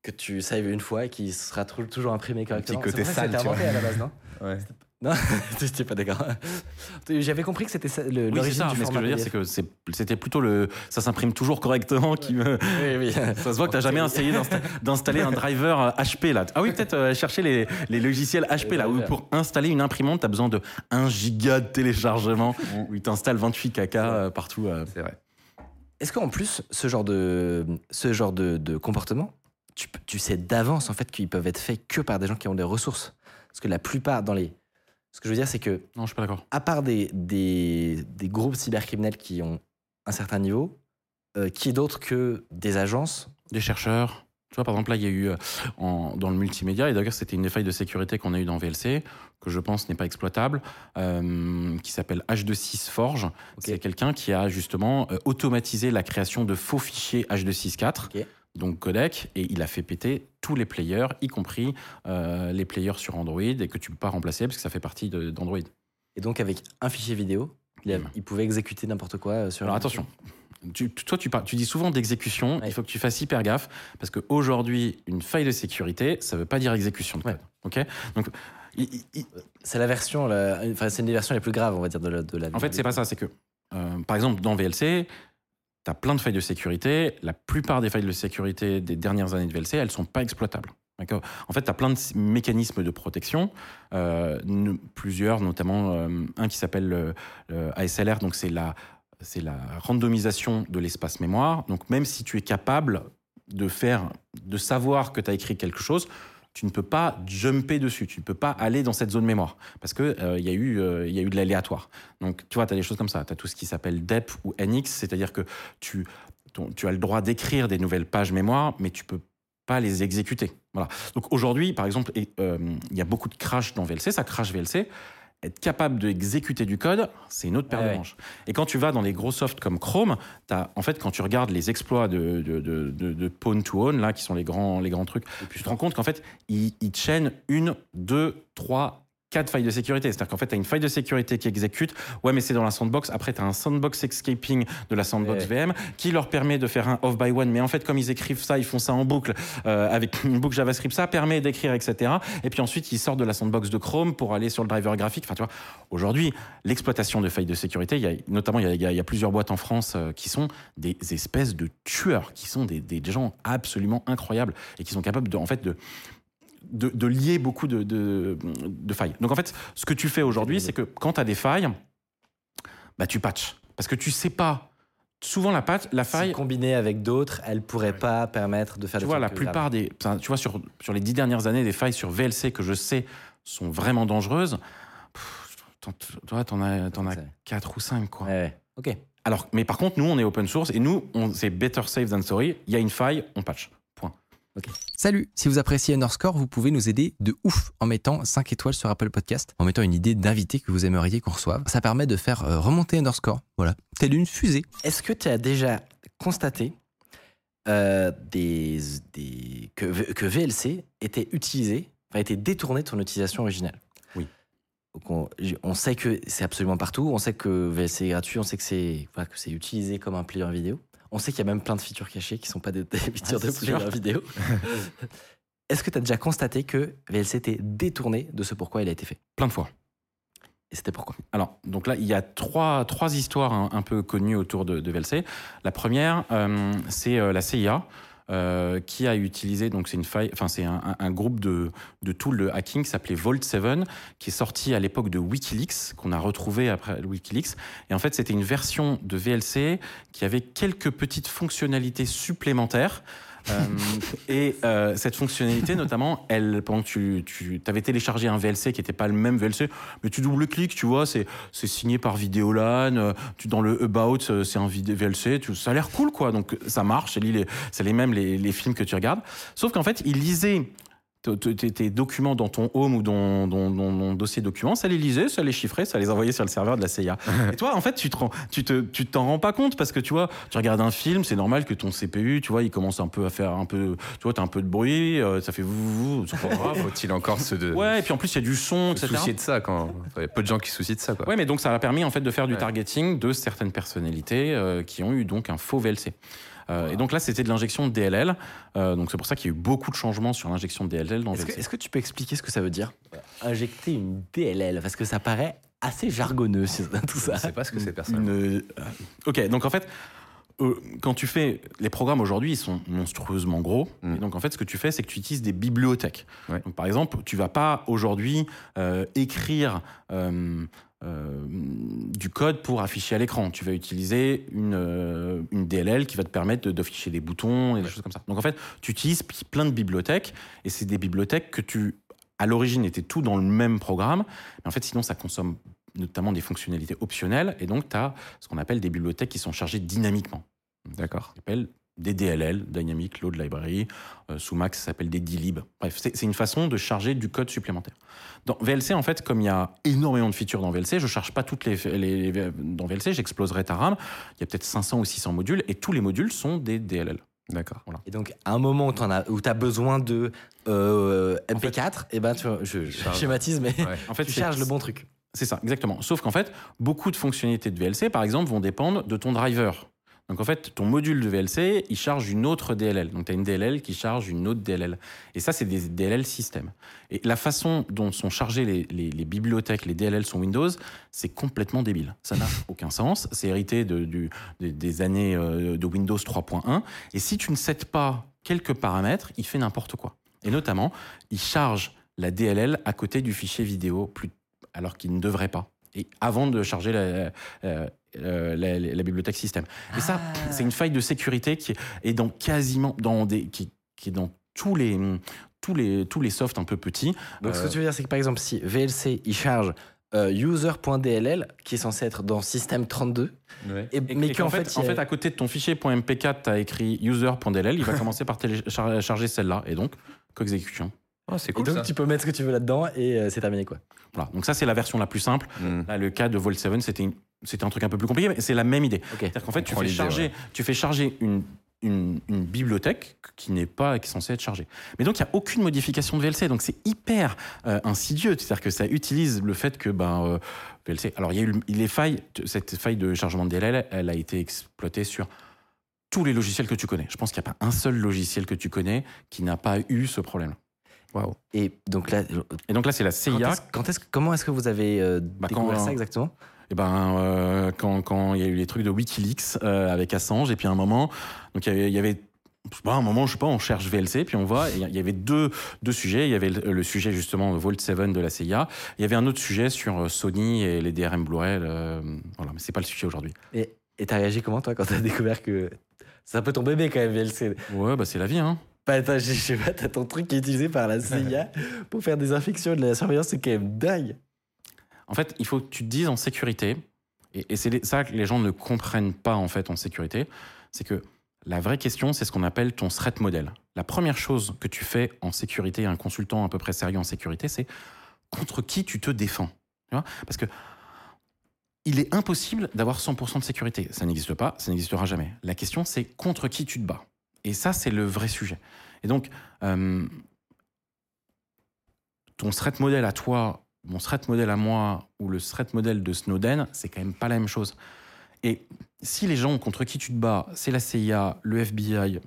que tu saves une fois et qui sera tou- toujours imprimé correctement. côté ça que sale, tu inventé à la base, non Ouais. Non, t'étais pas d'accord. J'avais compris que c'était ça, le- Oui, c'est l'origine ça. du Mais ce que je veux dire, c'est que c'était plutôt le. Ça s'imprime toujours correctement qui me. Oui, oui. Ça se voit que t'as jamais essayé d'insta- d'installer un driver euh, HP là. Ah oui, peut-être euh, chercher les, les logiciels HP là, où pour installer une imprimante, t'as besoin de 1 giga de téléchargement, où il t'installe 28 caca euh, partout. euh. C'est vrai. Est-ce qu'en plus, ce genre de, ce genre de, de comportement, tu, tu sais d'avance en fait qu'ils peuvent être faits que par des gens qui ont des ressources? Parce que la plupart dans les. Ce que je veux dire, c'est que, Non, je suis pas d'accord. à part des, des, des groupes cybercriminels qui ont un certain niveau, euh, qui est d'autre que des agences? Des chercheurs. Tu vois, par exemple, là, il y a eu euh, en- dans le multimédia, et d'ailleurs, c'était une des failles de sécurité qu'on a eu dans VLC, que je pense n'est pas exploitable, euh, qui s'appelle H26 Forge. C'est quelqu'un qui a justement euh, automatisé la création de faux fichiers H264. Ok. Donc codec, et il a fait péter tous les players, y compris euh, les players sur Android, et que tu peux pas remplacer parce que ça fait partie d'Android. Et donc, avec un fichier vidéo, il, a- il pouvait exécuter n'importe quoi euh, sur Alors attention, tu, toi tu, parles- tu dis souvent d'exécution, Ouais. il faut que tu fasses hyper gaffe, parce qu'aujourd'hui, une faille de sécurité, ça veut pas dire exécution de code. ok? Donc, il- C'est la version, la- enfin, c'est une des versions les plus graves, on va dire, de la. De la en fait, c'est pas ça, c'est que, euh, par exemple, dans VLC, tu plein de failles de sécurité, la plupart des failles de sécurité des dernières années de VLC, elles sont pas exploitables. En fait, tu as plein de mécanismes de protection, euh, plusieurs, notamment euh, un qui s'appelle le, le ASLR, donc c'est la, c'est la randomisation de l'espace mémoire. Donc même si tu es capable de faire, de savoir que tu as écrit quelque chose, tu ne peux pas jumper dessus, tu ne peux pas aller dans cette zone mémoire parce que euh, il y a eu euh, y a eu de l'aléatoire. Donc tu vois, tu as des choses comme ça, tu as tout ce qui s'appelle DEP ou NX, c'est-à-dire que tu tu as le droit d'écrire des nouvelles pages mémoire, mais tu peux pas les exécuter. Voilà. Donc aujourd'hui, par exemple, euh, il y a beaucoup de crash dans VLC, ça crash VLC. Être capable d'exécuter du code, c'est une autre paire Ouais, de ouais. manches. Et quand tu vas dans les gros softs comme Chrome, as, en fait, quand tu regardes les exploits de, de, de, de, Pawn to Own, là, qui sont les grands, les grands trucs, tu te rends compte qu'en fait, ils, ils chaînent une, deux, trois, quatre failles de sécurité. C'est-à-dire qu'en fait, tu as une faille de sécurité qui exécute. Ouais, mais c'est dans la sandbox. Après, tu as un sandbox escaping de la sandbox Ouais. VM qui leur permet de faire un off by one. Mais en fait, comme ils écrivent ça, ils font ça en boucle euh, avec une boucle JavaScript. Ça permet d'écrire, etc. Et puis ensuite, ils sortent de la sandbox de Chrome pour aller sur le driver graphique. Enfin, tu vois, aujourd'hui, l'exploitation de failles de sécurité, il y a, notamment, il y a, il y a- il y a plusieurs boîtes en France euh, qui sont des espèces de tueurs, qui sont des, des gens absolument incroyables et qui sont capables de, en fait, de de, de lier beaucoup de, de, de failles. Donc en fait, ce que tu fais aujourd'hui, c'est que quand tu as des failles, bah, tu patches. Parce que tu sais pas. Souvent, la, patch, la Si faille, combinée avec d'autres, elle pourrait pas permettre de faire tu des vois, la plupart des. Tu vois, sur, sur les dix dernières années, des failles sur VLC que je sais sont vraiment dangereuses, pff, toi, t'en as, t'en as C'est- 4 ou 5, quoi. Ouais. Ok. Alors, mais par contre, nous, on est open source et nous, on- c'est better safe than sorry. Il y a une faille, on patch. Salut, si vous appréciez Underscore, vous pouvez nous aider de ouf en mettant 5 étoiles sur Apple Podcast, en mettant une idée d'invité que vous aimeriez qu'on reçoive. Ça permet de faire euh, remonter Underscore, voilà, telle une fusée. Est-ce que tu as déjà constaté euh, des, des- que, VLC était utilisé, enfin, était détourné de son utilisation originale? Oui. Donc on, sait que c'est absolument partout, on sait que VLC est gratuit, on sait que c'est c'est utilisé comme un player vidéo. On sait qu'il y a même plein de features cachées qui sont pas des, des features Ah, de c'est player sûr. vidéo. Est-ce que tu as déjà constaté que VLC était détourné de ce pourquoi il a été fait? Plein de fois. Et c'était pourquoi? Alors, donc là, il y a trois, trois histoires un, un peu connues autour de, de VLC. La première, euh, c'est euh, la CIA. Euh, qui a utilisé donc c'est une faille enfin c'est un, un- groupe de de tools de hacking qui s'appelait Vault 7 qui est sorti à l'époque de WikiLeaks qu'on a retrouvé après WikiLeaks. Et en fait c'était une version de VLC qui avait quelques petites fonctionnalités supplémentaires et euh, cette fonctionnalité, notamment, elle, pendant que tu, tu avais téléchargé un VLC qui n'était pas le même VLC, mais tu double-cliques, tu vois, c'est signé par Vidéolan, euh, tu, dans le About, euh, c'est un VLC, tu, ça a l'air cool, quoi. Donc ça marche, ça lit les- c'est les mêmes les, les films que tu regardes. Sauf qu'en fait, il lisait tes documents dans ton home ou dans dans- dans ton dossier documents, ça les lisait, ça les chiffrait, ça les envoyait sur le serveur de la CIA. Et toi, en fait, tu te rends- tu te, tu t'en rends pas compte parce que tu vois, tu regardes un film, c'est normal que ton CPU, tu vois, il commence un peu à faire un peu, tu vois, t'as un peu de bruit, euh, ça fait vous, c'est pas grave. Faut-il encore se, de, Ouais, et puis en plus, il y a du son, se etc. soucier de ça quand. Il y a peu de gens qui se soucient de ça, quoi. Ouais, mais donc ça a permis en fait de faire du Ouais. targeting de certaines personnalités euh, qui ont eu donc un faux VLC. Euh, Et donc là, c'était de l'injection de DLL. Euh, donc c'est pour ça qu'il y a eu beaucoup de changements sur l'injection de DLL dans Est-ce que, VLC. est-ce que tu peux expliquer ce que ça veut dire? Injecter une DLL, parce que ça paraît assez jargonneux tout Je ça. ne sais pas ce que c'est personne. Une- euh, Ok, donc en fait, quand tu fais les programmes aujourd'hui, ils sont monstrueusement gros. Mm. Et donc en fait, ce que tu fais, c'est que tu utilises des bibliothèques. Ouais. Donc par exemple, tu vas pas aujourd'hui euh, écrire euh, euh, du code pour afficher à l'écran. Tu vas utiliser une, euh, une DLL qui va te permettre de- d'afficher des boutons et des choses comme ça. Donc en fait, tu utilises plein de bibliothèques et c'est des bibliothèques que tu, à l'origine, étaient tout dans le même programme. Mais en fait, sinon, ça consomme notamment des fonctionnalités optionnelles et donc tu as ce qu'on appelle des bibliothèques qui sont chargées dynamiquement. D'accord. Des DLL, Dynamic Load Library. Euh, sous Mac, ça s'appelle des DLib. Bref, c'est une façon de charger du code supplémentaire. Dans VLC, en fait, comme il y a énormément de features dans VLC, je charge pas toutes les, les- les- dans VLC, j'exploserai ta RAM. Il y a peut-être 500 ou 600 modules et tous les modules sont des DLL. D'accord. Et donc, à un moment où tu as, besoin de euh, MP4, et ben, tu, je, schématise, mais Ouais. En fait, tu charges le bon truc. C'est ça, exactement. Sauf qu'en fait, beaucoup de fonctionnalités de VLC, par exemple, vont dépendre de ton driver. Donc en fait, ton module de VLC, il charge une autre DLL. Donc tu as une DLL qui charge une autre DLL. Et ça, c'est des DLL système. Et la façon dont sont chargées les, bibliothèques, les DLL sur Windows, c'est complètement débile. Ça n'a aucun sens. C'est hérité des- années euh, de Windows 3.1. Et si tu ne sets pas quelques paramètres, il fait n'importe quoi. Et notamment, il charge la DLL à côté du fichier vidéo, alors qu'il ne devrait pas. Et avant de charger la, euh, euh, la- la- la bibliothèque système. Et ça, c'est une faille de sécurité qui est dans quasiment dans des qui, qui est dans tous les tous les tous les softs un peu petits. Donc, ce Euh, que tu veux dire, c'est que par exemple, si VLC, il charge euh, user.dll, qui est censé être dans système 32, et, Et, mais et qu'en qu'en fait, fait, en fait, à côté de ton fichier .mp4, tu as écrit user.dll, il va commencer par télécharger celle-là, et donc co-exécution. Ah, c'est et donc ça. tu peux mettre ce que tu veux là-dedans et euh, c'est terminé quoi. Voilà. Donc ça, c'est la version la plus simple. Hmm. Là, le cas de Volt 7, c'était une- c'était un truc un peu plus compliqué, mais c'est la même idée. Ok. C'est-à-dire qu'en fait, tu fais, charger, ouais. tu fais charger une, une, une bibliothèque qui n'est pas qui est censée être chargée. Mais donc, il n'y a aucune modification de VLC. Donc, c'est hyper euh, insidieux. C'est-à-dire que ça utilise le fait que ben, euh, VLC. Alors, il y a eu le- les failles. Cette faille de chargement de DLL, elle a été exploitée sur tous les logiciels que tu connais. Je pense qu'il n'y a pas un seul logiciel que tu connais qui n'a pas eu ce problème. Waouh. Et donc là, Et donc là, c'est la quand CIA. est-ce- quand est-ce- comment est-ce que vous avez euh, Bah, découvert quand- ça exactement? Eh ben, euh, quand quand il y a eu les trucs de WikiLeaks euh, avec Assange, et puis à un moment, donc il y avait, y avait je sais pas, un moment, je sais pas, on cherche VLC, puis on voit, et il y avait deux, deux sujets. Il y avait le, le sujet justement Vault 7 de la CIA. Il y avait un autre sujet sur euh, Sony et les DRM Blu-ray. euh, voilà, mais c'est pas le sujet aujourd'hui. Et et t'as réagi comment toi quand t'as découvert que c'est un peu ton bébé quand même VLC Ouais, bah c'est la vie, hein. Bah, t'as- je sais pas, t'as ton truc qui est utilisé par la CIA pour faire des infections de la surveillance, c'est quand même dingue. En fait, il faut que tu te dises en sécurité, et, et c'est ça que les gens ne comprennent pas en fait en sécurité, c'est que la vraie question, c'est ce qu'on appelle ton threat model. La première chose que tu fais en sécurité, un consultant à peu près sérieux en sécurité, c'est contre qui tu te défends. Tu vois? Parce que il est impossible d'avoir 100% de sécurité. Ça n'existe pas, ça n'existera jamais. La question, c'est contre qui tu te bats. Et ça, c'est le vrai sujet. Et donc, euh, ton threat model à toi, mon threat model à moi, ou le threat model de Snowden, c'est quand même pas la même chose. Et si les gens contre qui tu te bats, c'est la CIA, le FBI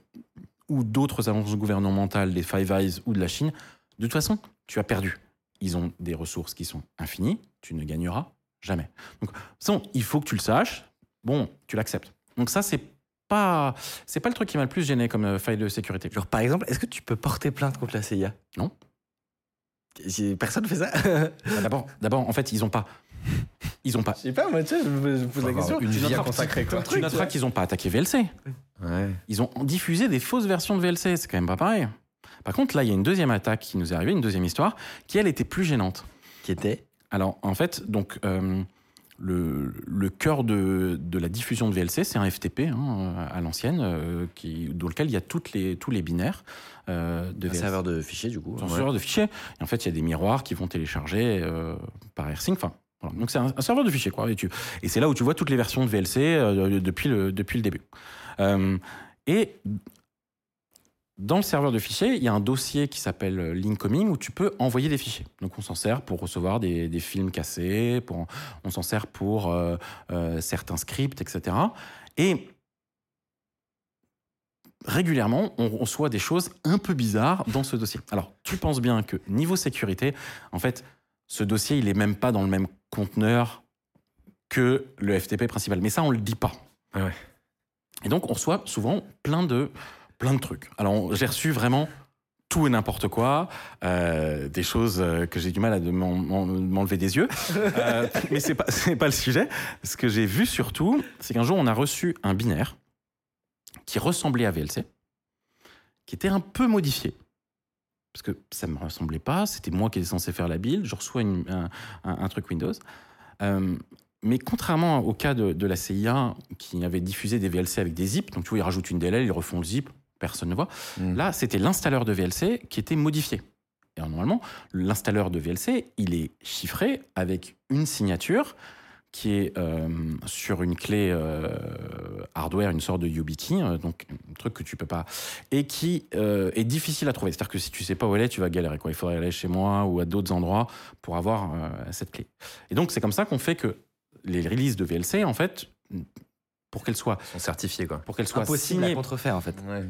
ou d'autres agences gouvernementales, des Five Eyes ou de la Chine, de toute façon, tu as perdu. Ils ont des ressources qui sont infinies, tu ne gagneras jamais. Donc, façon, il faut que tu le saches. Bon, tu l'acceptes. Donc ça, c'est pas, c'est pas le truc qui m'a le plus gêné comme euh, faille de sécurité. Genre, par exemple, est-ce que tu peux porter plainte contre la CIA Non. Personne fait ça Bah, D'abord, d'abord, en fait, ils ont pas, ils ont pas. Je sais pas, moi, tu sais, je me pose la question. une Tu noteras- consacrer, quoi. Tu noteras qu'ils ont pas attaqué VLC. Ouais. Ils ont diffusé des fausses versions de VLC. C'est quand même pas pareil. Par contre, là, il y a une deuxième attaque qui nous est arrivée, une deuxième histoire, qui elle était plus gênante. Qui était? Alors, en fait, donc, euh, le, le cœur de, de la diffusion de VLC, c'est un FTP hein, à l'ancienne, euh, qui, dans lequel il y a toutes les, tous les binaires euh, de un VLC. serveur de fichiers, du coup. Un serveur de fichiers. Et en fait, il y a des miroirs qui vont télécharger euh, par AirSync. Enfin, voilà. Donc, c'est un, un serveur de fichiers, quoi. Et, tu- et c'est là où tu vois toutes les versions de VLC depuis, le, depuis le début. Et dans le serveur de fichiers, il y a un dossier qui s'appelle euh, Lincoming où tu peux envoyer des fichiers. Donc, on s'en sert pour recevoir des, des films cassés, pour, on s'en sert pour euh, euh, certains scripts, etc. Et régulièrement, on reçoit des choses un peu bizarres dans ce dossier. Alors, tu penses bien que niveau sécurité, en fait, ce dossier, il est même pas dans le même conteneur que le FTP principal. Mais ça, on le dit pas. Ah ouais. Et donc, on reçoit souvent plein de, plein de trucs. Alors, j'ai reçu vraiment tout et n'importe quoi, euh, des choses euh, que j'ai du mal à de m'enlever des yeux. Euh, mais c'est pas, pas le sujet. Ce que j'ai vu surtout, c'est qu'un jour, on a reçu un binaire qui ressemblait à VLC, qui était un peu modifié. Parce que ça ne me ressemblait pas, c'était moi qui étais censé faire la build, je reçois une- un, un- un truc Windows. Euh, mais contrairement au cas de, de la CIA qui avait diffusé des VLC avec des zips, donc tu vois, ils rajoutent une DLL, ils refont le zip, personne ne voit. Mm. Là, c'était l'installeur de VLC qui était modifié. Et normalement, l'installeur de VLC, il est chiffré avec une signature qui est euh, sur une clé euh, hardware, une sorte de YubiKey, euh, donc un truc que tu peux pas, et qui euh, est difficile à trouver. C'est-à-dire que si tu sais pas où elle est, tu vas galérer. Quoi. Il faudrait aller chez moi ou à d'autres endroits pour avoir euh, cette clé. Et donc c'est comme ça qu'on fait que les releases de VLC, en fait, pour qu'elles soient, Ils sont certifiés, quoi. pour qu'elles soient Impossible à signées contrefaire en fait. Ouais.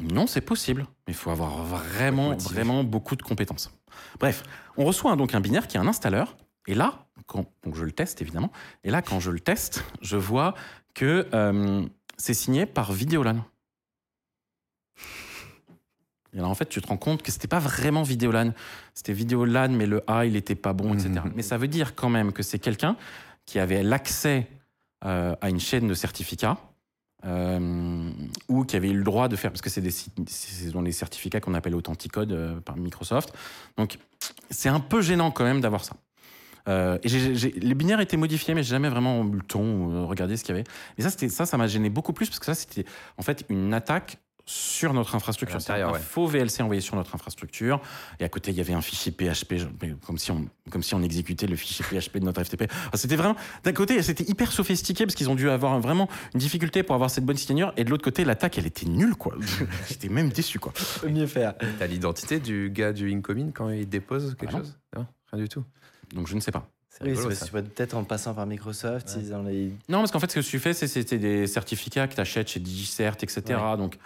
Non, c'est possible, mais il faut avoir vraiment, Motivé. vraiment beaucoup de compétences. Bref, on reçoit donc un binaire qui est un installeur, et là, quand, donc je le teste évidemment, et là, quand je le teste, je vois que euh, c'est signé par Videolan. Et alors en fait, tu te rends compte que c'était pas vraiment Videolan, c'était Videolan, mais le A, il était pas bon, etc. Mhm. Mais ça veut dire quand même que c'est quelqu'un qui avait l'accès euh, à une chaîne de certificats euh, ou qui avait eu le droit de faire, parce que c'est des, dans les certificats qu'on appelle Authenticode euh, par Microsoft. Donc, c'est un peu gênant quand même d'avoir ça. Euh, les binaires étaient modifiés, mais j'ai jamais vraiment eu le temps ou euh, regardé ce qu'il y avait. Mais ça, ça, ça m'a gêné beaucoup plus parce que ça, c'était en fait une attaque sur notre infrastructure. C'est un ouais. faux VLC envoyé sur notre infrastructure. Et à côté, il y avait un fichier PHP, comme si on, comme si on exécutait le fichier PHP de notre FTP. C'était vraiment, d'un côté, c'était hyper sophistiqué parce qu'ils ont dû avoir vraiment une difficulté pour avoir cette bonne signature. Et de l'autre côté, l'attaque, elle était nulle, quoi. J'étais même déçu, quoi. Peut mieux faire. T'as l'identité du gars du incoming quand il dépose quelque Ah non. chose? Non, rien du tout. Donc, je ne sais pas. C'est Oui, peut-être en passant par Microsoft, Ouais. ils ont les- Non, parce qu'en fait, ce que tu fais, c'est c'était des certificats que tu achètes chez Digicert, etc. Donc,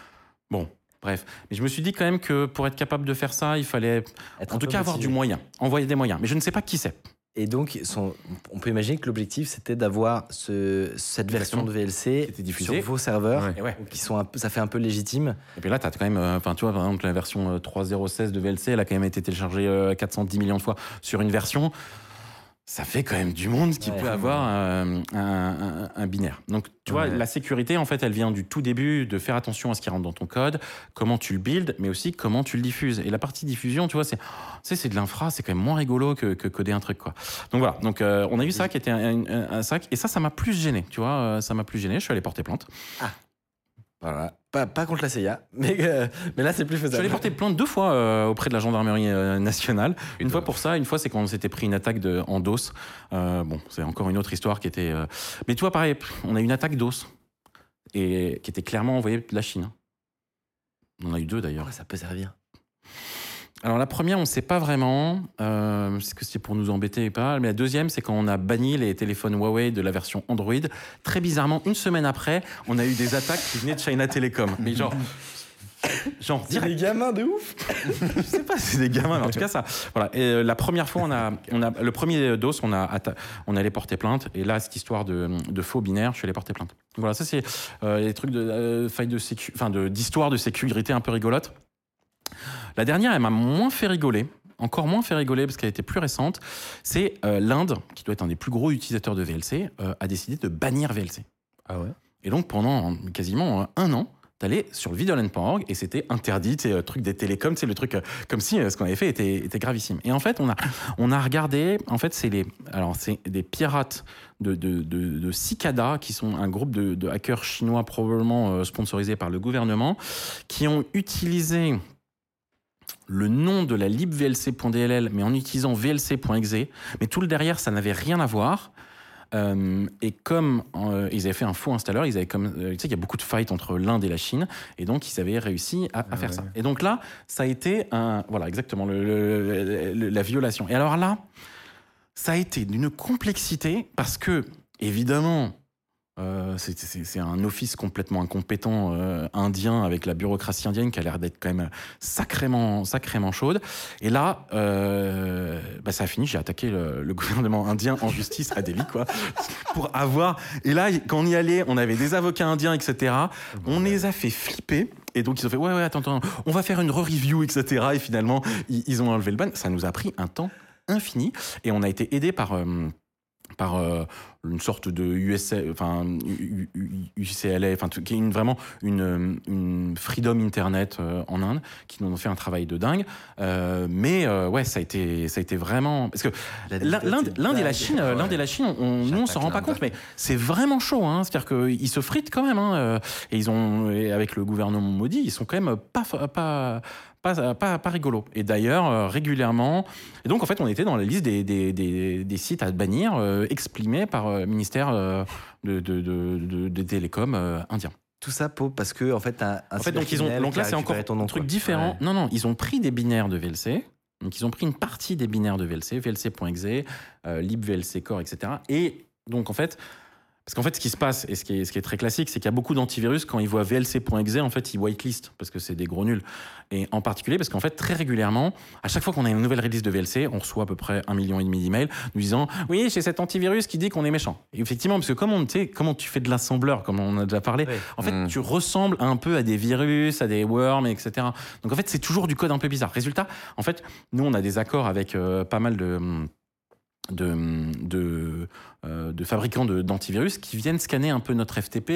bon, bref. Mais je me suis dit quand même que pour être capable de faire ça, il fallait, être en tout cas, avoir du moyen, envoyer des moyens. Mais je ne sais pas qui c'est. Et donc, son- on peut imaginer que l'objectif, c'était d'avoir ce, cette version de VLC sur vos serveurs, Ouais. Qui sont un peu, ça fait un peu légitime. Et puis là, tu as quand même, euh, tu vois, par exemple, la version euh, 3.0.16 de VLC, elle a quand même été téléchargée euh, 410 millions de fois sur une version. Ça fait quand même du monde qui Ouais. peut avoir euh, un, un- un binaire. Donc, tu vois, la sécurité, en fait, elle vient du tout début, de faire attention à ce qui rentre dans ton code, comment tu le builds, mais aussi comment tu le diffuses. Et la partie diffusion, tu vois, c'est, de l'infra, c'est quand même moins rigolo que, que coder un truc, quoi. Donc voilà. Donc, euh, on a eu ça qui était un, sac, et ça, ça m'a plus gêné, tu vois, euh, ça m'a plus gêné. Je suis allé porter plainte. Voilà. Pas, pas contre la CIA, mais, euh, mais là, c'est plus Je suis allé faisable. porter plainte deux fois euh, auprès de la gendarmerie euh, nationale. Une fois pour ça, une fois c'est quand on s'était pris une attaque de, en DOS. Bon, c'est encore une autre histoire qui était. Mais tu vois, pareil, on a eu une attaque DOS et qui était clairement envoyée de la Chine. On en a eu deux d'ailleurs. Ouais, ça peut servir? Alors la première, on ne sait pas vraiment. Euh, Est-ce que c'est pour nous embêter ou pas Mais la deuxième, c'est quand on a banni les téléphones Huawei de la version Android. Très bizarrement, une semaine après, on a eu des attaques qui venaient de China Telecom. Mais genre, genre C'est des gamins de ouf je sais pas, c'est des gamins, mais en tout cas ça. Voilà. Et euh, la première fois, on a, on a le premier dos, on a, on allait porter plainte. Et là, cette histoire de, de faux binaire, je suis allé porter plainte. Voilà, ça c'est euh, les trucs de euh, failles de sécu, enfin de d'histoire de sécurité un peu rigolote. La dernière, elle m'a moins fait rigoler. Encore moins fait rigoler parce qu'elle était plus récente. C'est euh, l'Inde, qui doit être un des plus gros utilisateurs de VLC, euh, a décidé de bannir VLC. Ah ouais? Et donc pendant quasiment euh, un an, t'allais sur le videoland.org et c'était interdit, c'est le truc des télécoms, c'est le truc comme si ce qu'on avait fait était, était gravissime. Et en fait, on a, on a regardé, en fait, c'est les, alors c'est des pirates de, de, de, de Cicada, qui sont un groupe de, de hackers chinois probablement sponsorisés par le gouvernement, qui ont utilisé le nom de la libvlc.dll, mais en utilisant vlc.exe. Mais tout le derrière, ça n'avait rien à voir. Euh, et comme euh, ils avaient fait un faux installeur, ils avaient comme, euh, tu sais, il y a beaucoup de fights entre l'Inde et la Chine, et donc ils avaient réussi à, à Ah faire ouais. ça. Et donc là, ça a été un, voilà, exactement, le- le- le- la violation. Et alors là, ça a été d'une complexité parce que, évidemment, euh, c'est- un office complètement incompétent euh, indien avec la bureaucratie indienne qui a l'air d'être quand même sacrément, sacrément chaude. Et là, euh, bah, ça a fini. J'ai attaqué le, le gouvernement indien en justice à Delhi, quoi, pour avoir. Et là, quand on y allait, on avait des avocats indiens, etc. On les a fait flipper. Et donc ils ont fait ouais ouais attends attends on va faire une re-review etc et finalement ils, ils ont enlevé le ban ça nous a pris un temps infini et on a été aidé par par euh, une sorte de USA, enfin UCLA, enfin qui est une, vraiment une, une freedom internet euh, en Inde, qui nous ont fait un travail de dingue. Euh, mais euh, ouais, ça a été, ça a été vraiment parce que l'Inde, et la Chine, euh, l'Inde et la Chine, on, nous on s'en rend pas compte, mais c'est vraiment chaud. Hein. C'est-à-dire qu'ils se fritent quand même. Hein, et ils ont, et avec le gouvernement maudit, ils sont quand même pas, pas, pas, pas, pas rigolos. Et d'ailleurs, euh, régulièrement. Et donc, en fait, on était dans la liste des, des, des, des sites à bannir, euh, exprimés par euh, ministère euh, de, de, de, de- des télécoms euh, indien. Tout ça pour, parce que, en fait, un, un En fait, donc, ils ont, donc là, c'est encore récupéré ton nom, un truc quoi. différent. Ouais. Non, non, ils ont pris des binaires de VLC. Donc, ils ont pris une partie des binaires de VLC, VLC.exe, euh, libVLC Core, etc. Et donc, en fait, parce qu'en fait, ce qui se passe, et ce qui est, ce qui est très classique, c'est qu'il y a beaucoup d'antivirus, quand ils voient VLC.exe, en fait, ils whitelist, parce que c'est des gros nuls. Et en particulier, parce qu'en fait, très régulièrement, à chaque fois qu'on a une nouvelle release de VLC, on reçoit à peu près un million et demi d'emails nous disant Oui, j'ai cet antivirus qui dit qu'on est méchant. Et effectivement, parce que comme on, comment tu fais de l'assembleur, comme on a déjà parlé, en fait, Mm. tu ressembles un peu à des virus, à des worms, etc. Donc en fait, c'est toujours du code un peu bizarre. Résultat, en fait, nous, on a des accords avec euh, pas mal de de, de, euh, de fabricants de- d'antivirus qui viennent scanner un peu notre FTP,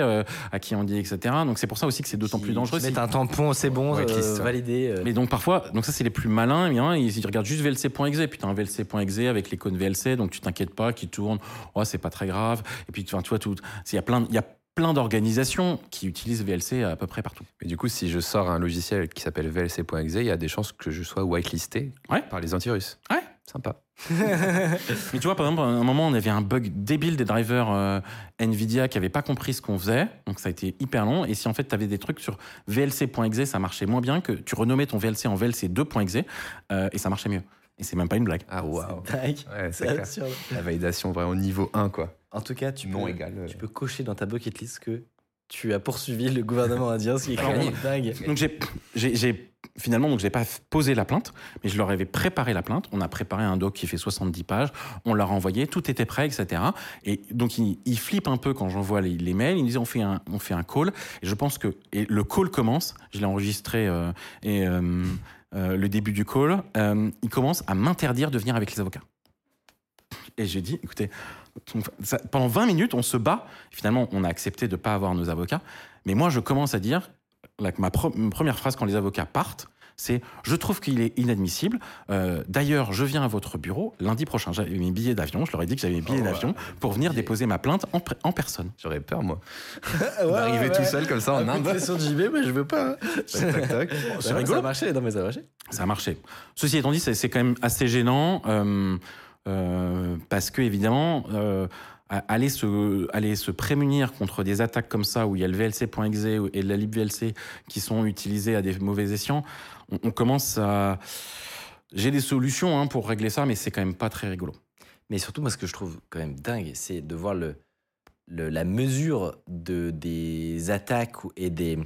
euh, à qui on dit, etc. Donc c'est pour ça aussi que c'est d'autant plus dangereux. si- mettent un tampon, c'est bon, Ouais, euh, qui se- validé. euh. mais donc parfois, donc ça c'est les plus malins, bien, ils, regardent juste VLC.exe, puis t'as un VLC.exe avec l'icône VLC, donc tu t'inquiètes pas, qui tourne, oh c'est pas très grave. Et puis enfin, tu vois tout, il y a plein, il y a plein d'organisations qui utilisent VLC à peu près partout. Mais du coup, si je sors un logiciel qui s'appelle VLC.exe, il y a des chances que je sois whitelisté Ouais. par les antivirus. Ouais. Sympa. Mais tu vois, par exemple, à un moment, on avait un bug débile des drivers euh, Nvidia qui n'avaient pas compris ce qu'on faisait. Donc, ça a été hyper long. Et si en fait, tu avais des trucs sur VLC.exe, ça marchait moins bien que tu renommais ton VLC en VLC 2.exe euh, et ça marchait mieux. Et c'est même pas une blague. Ah, waouh. Ouais. La validation vraiment niveau 1, quoi. En tout cas, tu Non peux, égal. euh. tu peux cocher dans ta bucket list que tu as poursuivi le gouvernement indien, ce qui est quand même dingue. Donc, j'ai, finalement, donc, j'ai pas posé la plainte, mais je leur avais préparé la plainte. On a préparé un doc qui fait 70 pages. On leur a envoyé, tout était prêt, etc. Et donc, ils, ils flippent un peu quand j'envoie les, les mails. Ils me disent, on fait un, on fait un call. Et je pense que, et le call commence. Je l'ai enregistré, euh, et, euh, euh, le début du call, il commence à m'interdire de venir avec les avocats. Et j'ai dit, écoutez, ça- pendant 20 minutes, on se bat. Finalement, on a accepté de ne pas avoir nos avocats. Mais moi, je commence à dire, la- ma, pro- ma première phrase quand les avocats partent, c'est Je trouve qu'il est inadmissible. Euh, D'ailleurs, je viens à votre bureau lundi prochain. J'avais mes billets d'avion. Je leur ai dit que j'avais mes billets Oh, d'avion pour venir déposer ma plainte en, personne. J'aurais peur, moi. Ouais, D'arriver ouais, tout ouais. seul comme ça en Inde. pression de JB, mais je veux pas. hein. Tac, tac. C'est rigolo. Ça a marché, non mais ça a marché. Ça a marché. Ceci étant dit, c'est c'est quand même assez gênant euh, euh, parce que évidemment, euh, aller se prémunir contre des attaques comme ça où il y a le VLC.exe et la libVLC qui sont utilisés à des mauvais escients, on, commence à j'ai des solutions hein, pour régler ça, mais c'est quand même pas très rigolo. Mais surtout, moi, ce que je trouve quand même dingue, c'est de voir la mesure de, des attaques et des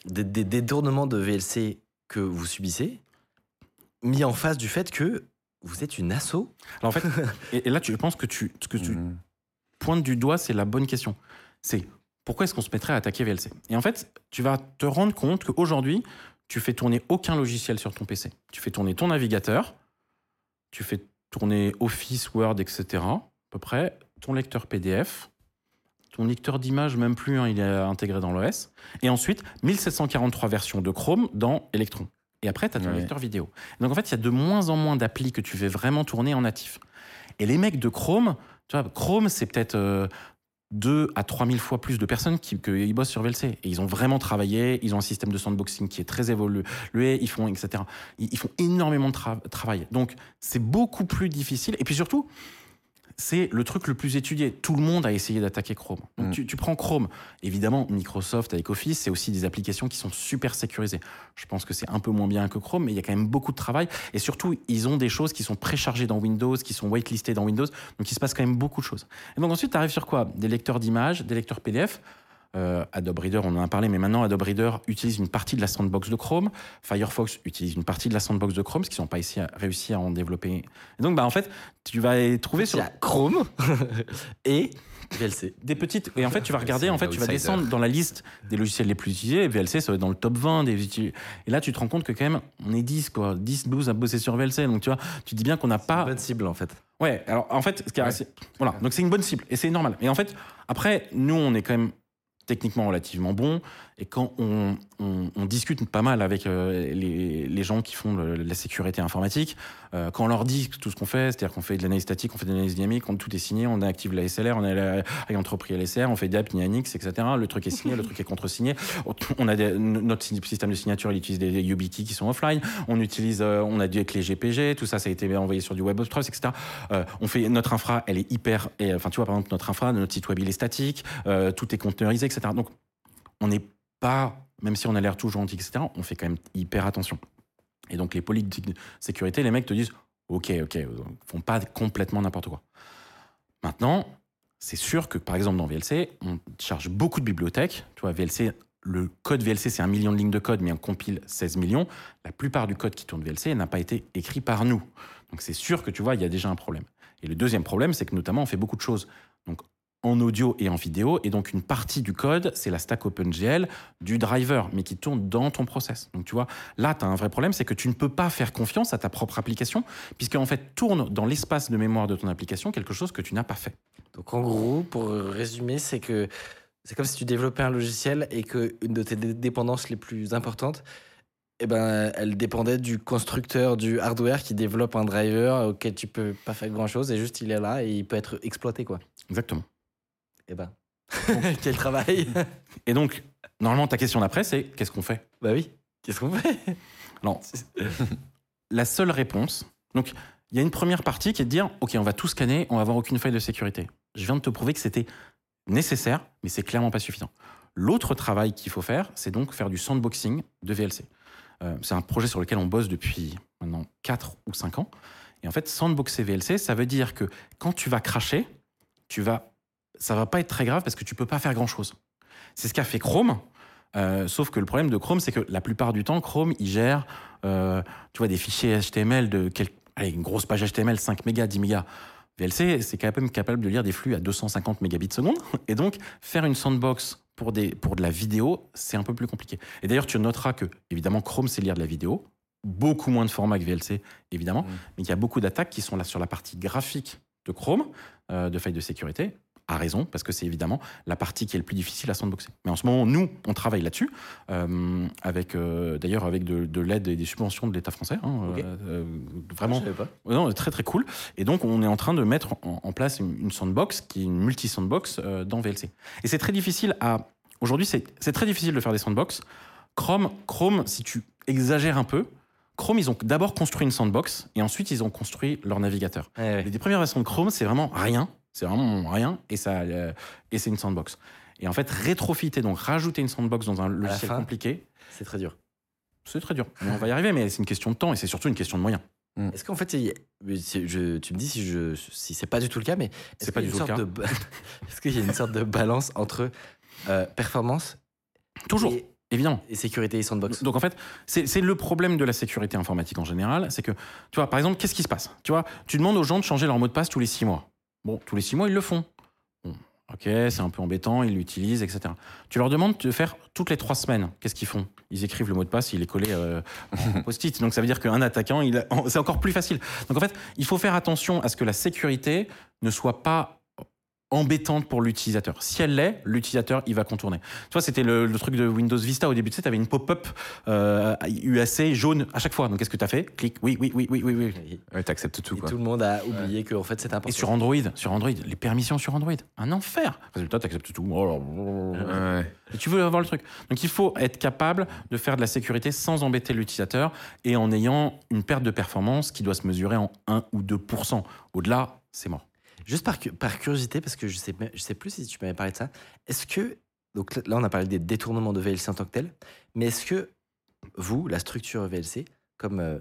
détournements de VLC que vous subissez, mis en face du fait que vous êtes une asso? Alors en fait, et, et là, tu, je pense que tu ce que tu Mhm. pointes du doigt, c'est la bonne question. C'est pourquoi est-ce qu'on se mettrait à attaquer VLC Et en fait, tu vas te rendre compte qu'aujourd'hui, tu fais tourner aucun logiciel sur ton PC. Tu fais tourner ton navigateur, tu fais tourner Office, Word, etc. à peu près, ton lecteur PDF, ton lecteur d'images, même plus, hein, il est intégré dans l'OS. Et ensuite, 1743 versions de Chrome dans Electron. Et après, tu as ton Ouais. lecteur vidéo. Donc en fait, il y a de moins en moins d'applis que tu fais vraiment tourner en natif. Et les mecs de Chrome, tu vois, Chrome, c'est peut-être euh, 2 à 3000 fois plus de personnes qui, que ils bossent sur VLC. Et ils ont vraiment travaillé, ils ont un système de sandboxing qui est très évolué, ils font, etc. Ils, ils font énormément de tra- travail. Donc, c'est beaucoup plus difficile. Et puis surtout, c'est le truc le plus étudié. Tout le monde a essayé d'attaquer Chrome. Donc, Mm. tu, tu prends Chrome. Évidemment, Microsoft avec Office, c'est aussi des applications qui sont super sécurisées. Je pense que c'est un peu moins bien que Chrome, mais il y a quand même beaucoup de travail. Et surtout, ils ont des choses qui sont préchargées dans Windows, qui sont whitelistées dans Windows. Donc, il se passe quand même beaucoup de choses. Et donc, ensuite, tu arrives sur quoi? Des lecteurs d'images, des lecteurs PDF. Euh, Adobe Reader, on en a parlé, mais maintenant Adobe Reader utilise une partie de la sandbox de Chrome. Firefox utilise une partie de la sandbox de Chrome, parce qu'ils n'ont pas ici réussi à en développer. Et donc, bah, en fait, tu vas trouver sur Chrome et VLC. des petites. Et en fait, tu vas regarder, en fait, tu vas descendre dans la liste des logiciels les plus utilisés. VLC, ça va être dans le top 20 des utilisés. Et là, tu te rends compte que quand même, on est 10, quoi. 10, 12 à bosser sur VLC. Donc, tu vois, tu te dis bien qu'on n'a pas. Bonne cible en fait. Ouais, alors en fait, ce qui assez- voilà, donc c'est une bonne cible et c'est normal. Et en fait, après, nous, on est quand même techniquement relativement bon et quand on, discute pas mal avec euh, les, gens qui font la sécurité informatique, euh, quand on leur dit tout ce qu'on fait, c'est-à-dire qu'on fait de l'analyse statique, on fait de l'analyse dynamique, on, tout est signé, on active la SLR, on a la entrepris LSR, on fait DAP, NIANX, etc. Le truc est signé, le truc est contre-signé. On a des- notre système de signature, il utilise des YubiKey qui sont offline. On utilise, euh, on a des clés GPG, tout ça, ça a été envoyé sur du Web of Trust, etc. On fait notre infra, elle est hyper, enfin, tu vois, par exemple, notre infra, notre site web, il est statique, tout est conteneurisé, etc. Donc, on n'est pas, même si on a l'air tout gentil, etc., on fait quand même hyper attention. Et donc, les politiques de sécurité, les mecs te disent, OK, OK, font pas complètement n'importe quoi. Maintenant, c'est sûr que, par exemple, dans VLC, on charge beaucoup de bibliothèques. Tu vois, VLC, le code VLC, c'est un million de lignes de code, mais on compile 16 millions. La plupart du code qui tourne VLC n'a pas été écrit par nous. Donc, c'est sûr que, tu vois, il y a déjà un problème. Et le deuxième problème, c'est que notamment, on fait beaucoup de choses. Donc, en audio et en vidéo. Et donc, une partie du code, c'est la stack OpenGL du driver, mais qui tourne dans ton process. Donc, tu vois, là, tu as un vrai problème, c'est que tu ne peux pas faire confiance à ta propre application, puisque en fait, tourne dans l'espace de mémoire de ton application quelque chose que tu n'as pas fait. Donc en gros, pour résumer, c'est que c'est comme si tu développais un logiciel et que une de tes dé- dépendances les plus importantes, eh ben, elle dépendait du constructeur du hardware qui développe un driver auquel tu peux pas faire grand chose et juste il est là et il peut être exploité quoi. Exactement. Eh ben, quel travail Et donc, normalement, ta question d'après, c'est qu'est-ce qu'on fait? Bah oui. Qu'est-ce qu'on fait? Alors, la seule réponse. Donc, il y a une première partie qui est de dire OK, on va tout scanner, on va avoir aucune faille de sécurité. Je viens de te prouver que c'était nécessaire, mais c'est clairement pas suffisant. L'autre travail qu'il faut faire, c'est donc faire du sandboxing de VLC. Euh, c'est un projet sur lequel on bosse depuis maintenant 4 ou 5 ans. Et en fait, sandboxer VLC, ça veut dire que quand tu vas cracher, tu vas, ça va pas être très grave parce que tu peux pas faire grand chose. C'est ce qu'a fait Chrome. euh, sauf que le problème de Chrome, c'est que la plupart du temps, Chrome, il gère, euh, tu vois, des fichiers HTML de quel- allez, une grosse page HTML, 5 mégas, 10 mégas. VLC, c'est quand même capable de lire des flux à 250 mégabits seconde. Et donc, faire une sandbox pour, des, pour de la vidéo, c'est un peu plus compliqué. Et d'ailleurs, tu noteras que, évidemment, Chrome sait lire de la vidéo. Beaucoup moins de format que VLC, évidemment. Mais il y a beaucoup d'attaques qui sont là sur la partie graphique de Chrome, euh, de failles de sécurité. À raison, parce que c'est évidemment la partie qui est le plus difficile à sandboxer. Mais en ce moment, nous, on travaille là-dessus, euh, avec euh, d'ailleurs avec de, de l'aide et des subventions de l'État français. hein, Ok. euh, euh, vraiment, Je savais pas. Ouais, Non, très très cool. Et donc, on est en train de mettre en, en place une, une sandbox qui est une multi-sandbox euh, dans VLC. Et c'est très difficile à. Aujourd'hui, c'est c'est très difficile de faire des sandbox. Chrome, Chrome, si tu exagères un peu, Chrome, ils ont d'abord construit une sandbox et ensuite ils ont construit leur navigateur. Ouais, ouais. Les des premières versions de Chrome, c'est vraiment rien. C'est vraiment rien et, ça, euh, et c'est une sandbox. Et en fait, rétrofiter, donc rajouter une sandbox dans un logiciel fin. compliqué, C'est très dur. c'est très dur. Mais on va y arriver, mais c'est une question de temps et c'est surtout une question de moyens. Est-ce qu'en fait, je, tu me dis si, je, si c'est pas du tout le cas, mais est-ce pas qu'il y qu'il y a une sorte de balance entre euh, performance Toujours, et, évidemment. et sécurité et sandbox? Donc en fait, c'est c'est le problème de la sécurité informatique en général, c'est que, tu vois, par exemple, qu'est-ce qui se passe? Tu vois, tu demandes aux gens de changer leur mot de passe tous les six mois. Bon, tous les six mois, ils le font. Bon, ok, c'est un peu embêtant, ils l'utilisent, etc. Tu leur demandes de faire toutes les trois semaines. Qu'est-ce qu'ils font? Ils écrivent le mot de passe, il est collé euh, en post-it. Donc ça veut dire qu'un attaquant, c'est encore plus facile. Donc en fait, il faut faire attention à ce que la sécurité ne soit pas embêtante pour l'utilisateur. Si elle l'est, l'utilisateur, il va contourner. Tu vois, c'était le, le truc de Windows Vista au début, tu sais, tu avais une pop-up euh, UAC jaune à chaque fois. Donc qu'est-ce que tu as fait? Clic, oui, oui, oui, oui, oui, oui. Et, Ouais, t'acceptes tout, et quoi. tout le monde a oublié que en fait c'est important. Et sur Android, sur Android, les permissions sur Android, un enfer. Résultat, tu acceptes tout. Oh. Ouais. Et tu veux avoir le truc. Donc il faut être capable de faire de la sécurité sans embêter l'utilisateur et en ayant une perte de performance qui doit se mesurer en 1 ou 2%. Au-delà, c'est mort. Juste par, cu- par curiosité, parce que je sais, je sais plus si tu m'avais parlé de ça, est-ce que, donc là on a parlé des détournements de VLC en tant que tel, mais est-ce que vous, la structure VLC, comme, euh,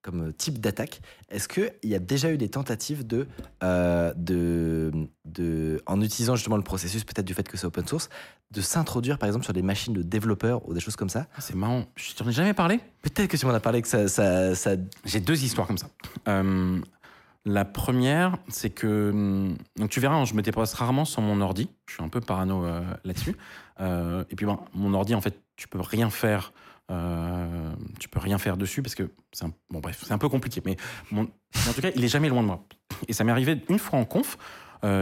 comme type d'attaque, est-ce qu'il y a déjà eu des tentatives de, euh, de, de, en utilisant justement le processus, peut-être du fait que c'est open source, de s'introduire par exemple sur des machines de développeurs ou des choses comme ça? Ah, c'est marrant. Je t'en ai jamais parlé? Peut-être que tu m'en as parlé que ça, ça, ça J'ai deux histoires comme ça. Euh, La première, c'est que. hum, Donc, tu verras, hein, je me dépose rarement sur mon ordi. Je suis un peu parano euh, là-dessus. Euh, et puis, ben, mon ordi, en fait, tu peux rien faire. euh, tu peux rien faire dessus parce que c'est un, bon bref c'est un peu compliqué mais mon- mais en tout cas il est jamais loin de moi et ça m'est arrivé une fois en conf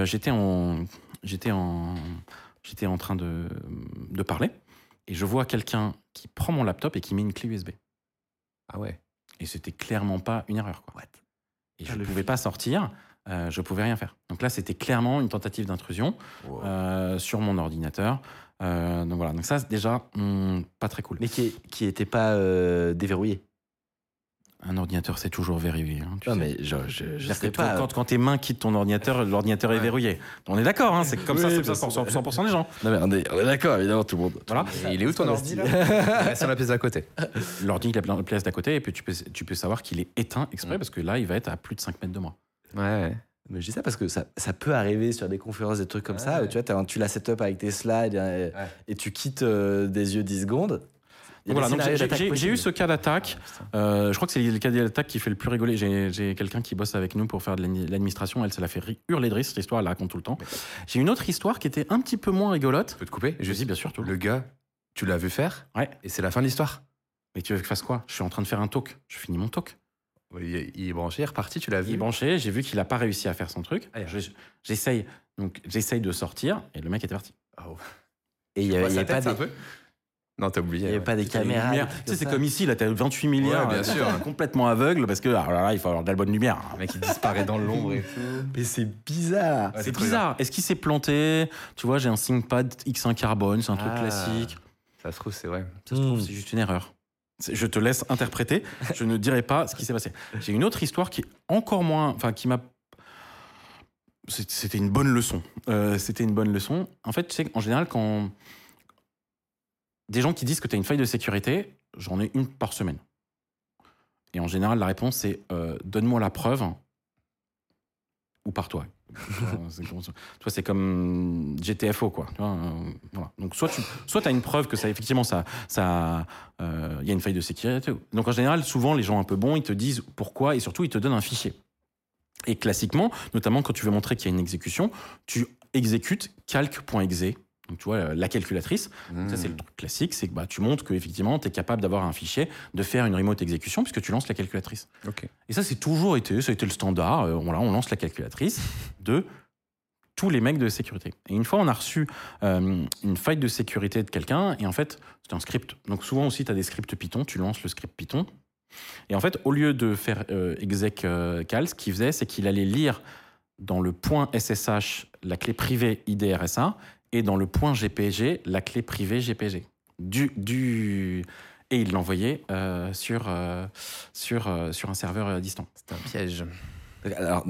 j'étais en j'étais en j'étais en train de, de parler et je vois quelqu'un qui prend mon laptop et qui met une clé USB Ah ouais. et c'était clairement pas une erreur. Quoi. Et je Ah, ne pouvais pas sortir, euh, je pouvais rien faire. Donc là, c'était clairement une tentative d'intrusion euh, sur mon ordinateur. Euh, donc voilà, donc ça, déjà, hum, pas très cool. Mais qui, qui était pas euh, déverrouillé. Un ordinateur, c'est toujours verrouillé. hein, tu Non, sais. mais je, je, je C'est-à-dire sais que pas. quand, quand tes mains quittent ton ordinateur, l'ordinateur est verrouillé. On est d'accord, hein, c'est comme ça, Oui, c'est comme bien ça pour sûr. 100%, des gens. Non, mais on est, on est d'accord, évidemment, tout le monde. Voilà. Et il est où ton ordi là sur la pièce d'à côté. L'ordi, il a la place d'à côté, et puis tu peux, tu peux savoir qu'il est éteint exprès, parce que là, il va être à plus de 5 mètres de moi. Ouais. Mais je dis ça parce que ça, ça peut arriver sur des conférences, des trucs comme ça, Ouais. tu vois, tu la setup avec tes slides et, et tu quittes euh, des yeux 10 secondes. Il Voilà, j'ai- eu ce cas d'attaque. Euh, je crois que c'est le cas d'attaque qui fait le plus rigoler. J'ai quelqu'un qui bosse avec nous pour faire de l'admi- l'administration. Elle, ça l'a fait hurler de rire, cette histoire, elle la raconte tout le temps. J'ai une autre histoire qui était un petit peu moins rigolote. Je peux te couper? Je dis bien sûr, tout le gars, tu l'as vu faire? Ouais. Et c'est la fin de l'histoire. Mais tu veux que je fasse quoi? Je suis en train de faire un talk. Je finis mon talk. Il est, il branché, il est reparti, tu l'as Il vu est branché, j'ai vu qu'il n'a pas réussi à faire son truc. Ah, Je- J'essaye donc j'essaye de sortir et le mec était parti. Oh. Et il y avait, il y avait pas des, Non, t'as oublié. il y avait ouais. pas des caméras. des Tu sais, c'est comme ici, là, t'as 28 milliards. Ouais, bien euh, sûr. complètement aveugle parce que alors là, il faut avoir de la bonne lumière. Le mec, il disparaît dans l'ombre et tout. Mais c'est bizarre. Ouais, c'est bizarre. Est-ce qu'il s'est planté? Tu vois, j'ai un ThinkPad X1 carbone, c'est un truc Ah. classique. Ça se trouve, c'est vrai. Ça se trouve, Hmm. c'est juste une erreur. Je te laisse interpréter. Je ne dirai pas ce qui s'est passé. J'ai une autre histoire qui est encore moins, enfin, qui m'a. C'était une bonne leçon. Euh, C'était une bonne leçon. En fait, tu sais, en général, quand des gens qui disent que tu as une faille de sécurité, j'en ai une par semaine. Et en général, la réponse c'est euh, donne-moi la preuve ou par toi. Vois, c'est comme GTFO, quoi. Euh, voilà. Donc, soit tu soit as une preuve que ça, effectivement, ça, ça, euh, il y a une faille de sécurité. Donc, en général, souvent, les gens un peu bons, ils te disent pourquoi et surtout, ils te donnent un fichier. Et classiquement, notamment quand tu veux montrer qu'il y a une exécution, tu exécutes calc.exe. Donc, tu vois, la calculatrice. Ça, c'est le truc classique, c'est que bah, tu montres qu'effectivement, tu es capable d'avoir un fichier, de faire une remote exécution, puisque tu lances la calculatrice. Et ça, c'est toujours été, ça a été le standard. Euh, on lance la calculatrice de tous les mecs de sécurité. Et une fois, on a reçu euh, une faille de sécurité de quelqu'un, et en fait, c'est un script. Donc souvent aussi, tu as des scripts Python, tu lances le script Python. Et en fait, au lieu de faire euh, exec euh, cal, ce qu'il faisait, c'est qu'il allait lire dans le point SSH la clé privée IDRSA et dans le point GPG la clé privée GPG. Du, du... Et il l'envoyait euh, sur, euh, sur, euh, sur un serveur distant. C'est un piège. Alors,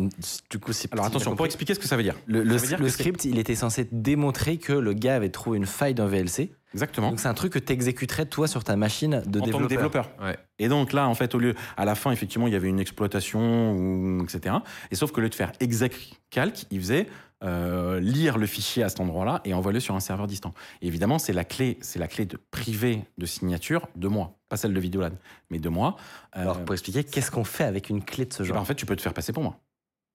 du coup, c'est Alors attention, pour expliquer ce que ça veut dire. Le, le- Ça veut dire le que c'est- script, il était censé démontrer que le gars avait trouvé une faille dans VLC. Exactement. Donc c'est un truc que tu exécuterais toi sur ta machine de en tant développeur. que développeur. Ouais. Et donc là, en fait, au lieu, à la fin, effectivement, il y avait une exploitation, ou, etc. Et sauf qu'au lieu de faire exec calc, il faisait euh, lire le fichier à cet endroit-là et envoyer-le sur un serveur distant. Et évidemment, c'est la clé, c'est la clé de privée de signature de moi, pas celle de Vidéolab, mais de moi. Euh, Alors pour expliquer, qu'est-ce qu'on fait avec une clé de ce eh ben, genre en fait, tu peux te faire passer pour moi.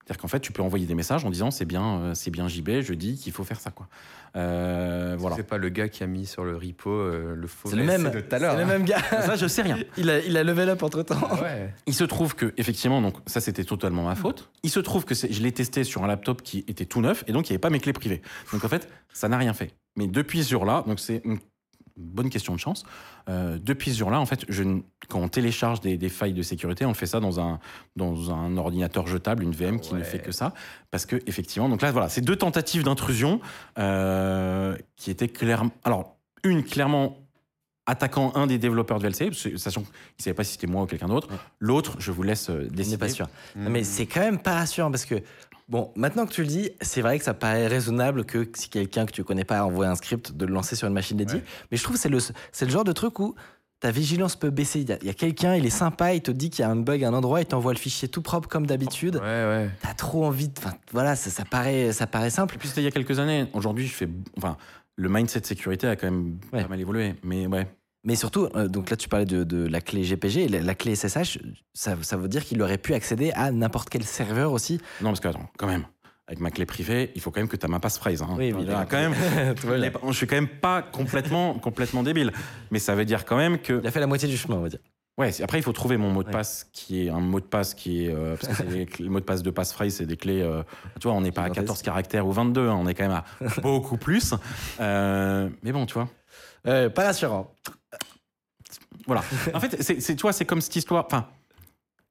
C'est-à-dire qu'en fait, tu peux envoyer des messages en disant c'est bien, euh, c'est bien JB, je dis qu'il faut faire ça, quoi. Euh, voilà. C'est pas le gars qui a mis sur le repo euh, le faux C'est le même, de tout à l'heure. c'est le même gars. Ça, je sais rien. Il a, il a level up entre temps. Ouais. Il se trouve que, effectivement, donc ça c'était totalement ma faute. Il se trouve que je l'ai testé sur un laptop qui était tout neuf et donc il n'y avait pas mes clés privées. Donc en fait, ça n'a rien fait. Mais depuis ce jour-là, donc c'est une bonne question de chance. euh, depuis ce jour-là, en fait, je, quand on télécharge des, des failles de sécurité, on le fait ça dans un, dans un ordinateur jetable, une VM qui ne fait que ça. Parce que, effectivement, donc là, voilà, c'est deux tentatives d'intrusion euh, qui étaient clairement. Alors, une clairement attaquant un des développeurs de VLC, parce que- sachant qu'il ne savait pas si c'était moi ou quelqu'un d'autre. L'autre, je vous laisse euh, On décider. n'est pas sûr. Non, mais c'est quand même pas rassurant parce que, bon, maintenant que tu le dis, c'est vrai que ça paraît raisonnable que si quelqu'un que tu connais pas envoie un script, de le lancer sur une machine dédiée. Ouais. Mais je trouve que c'est le, c'est le genre de truc où ta vigilance peut baisser. Il y a, il y a quelqu'un, il est sympa, il te dit qu'il y a un bug à un endroit, il t'envoie le fichier tout propre comme d'habitude. Ouais, ouais. T'as trop envie de. Enfin, voilà, ça, ça, paraît, ça paraît simple. Et puis c'était il y a quelques années. Aujourd'hui, je fais. Enfin, le mindset sécurité a quand même Ouais. pas mal évolué. Mais ouais. Mais surtout, euh, donc là, tu parlais de, de la clé GPG la, la clé SSH, ça, ça veut dire qu'il aurait pu accéder à n'importe quel serveur aussi. Non, parce que, attends, quand même, avec ma clé privée, il faut quand même que tu aies ma passphrase. Hein. Oui, évidemment. quand même, je suis quand même pas complètement, complètement débile. Mais ça veut dire quand même que Il a fait la moitié du chemin, on va dire. Ouais, après il faut trouver mon mot de Ouais. passe qui est un mot de passe qui est euh, parce que les clés- le mot de passe de passphrase c'est des clés euh, tu vois on n'est pas à Gigantesque. 14 caractères ou 22 hein, on est quand même à beaucoup plus Euh, mais bon tu vois Euh, pas rassurant. voilà en fait c'est c'est- tu vois c'est comme cette histoire enfin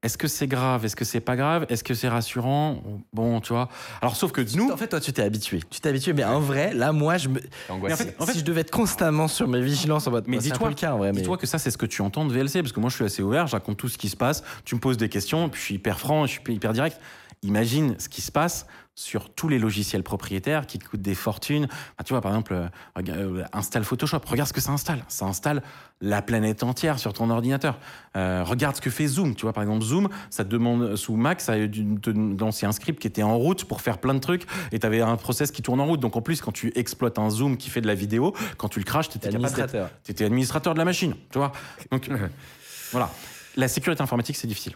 est-ce que c'est grave est-ce que c'est pas grave est-ce que c'est rassurant bon tu vois alors sauf que nous En fait, toi, tu t'es habitué. Tu t'es habitué, mais en vrai, là, moi, je me. Mais en fait- en fait- si je devais être constamment sur mes vigilances en mode. Mais un dis-toi-. Mais... Dis-toi que ça, c'est ce que tu entends de VLC, parce que moi, je suis assez ouvert, je raconte tout ce qui se passe, tu me poses des questions, puis je suis hyper franc, je suis hyper direct. Imagine ce qui se passe sur tous les logiciels propriétaires qui coûtent des fortunes. Tu vois, par exemple, euh, euh, installe Photoshop. Regarde ce que ça installe. Ça installe la planète entière sur ton ordinateur. Euh, regarde ce que fait Zoom. Tu vois, par exemple, Zoom, ça te demande sous Mac, ça te lancer un script qui était en route pour faire plein de trucs, et tu avais un process qui tourne en route. Donc en plus, quand tu exploites un Zoom qui fait de la vidéo, quand tu le crashes, tu étais administrateur. tu étais administrateur de la machine, tu vois. Donc voilà. La sécurité informatique, c'est difficile.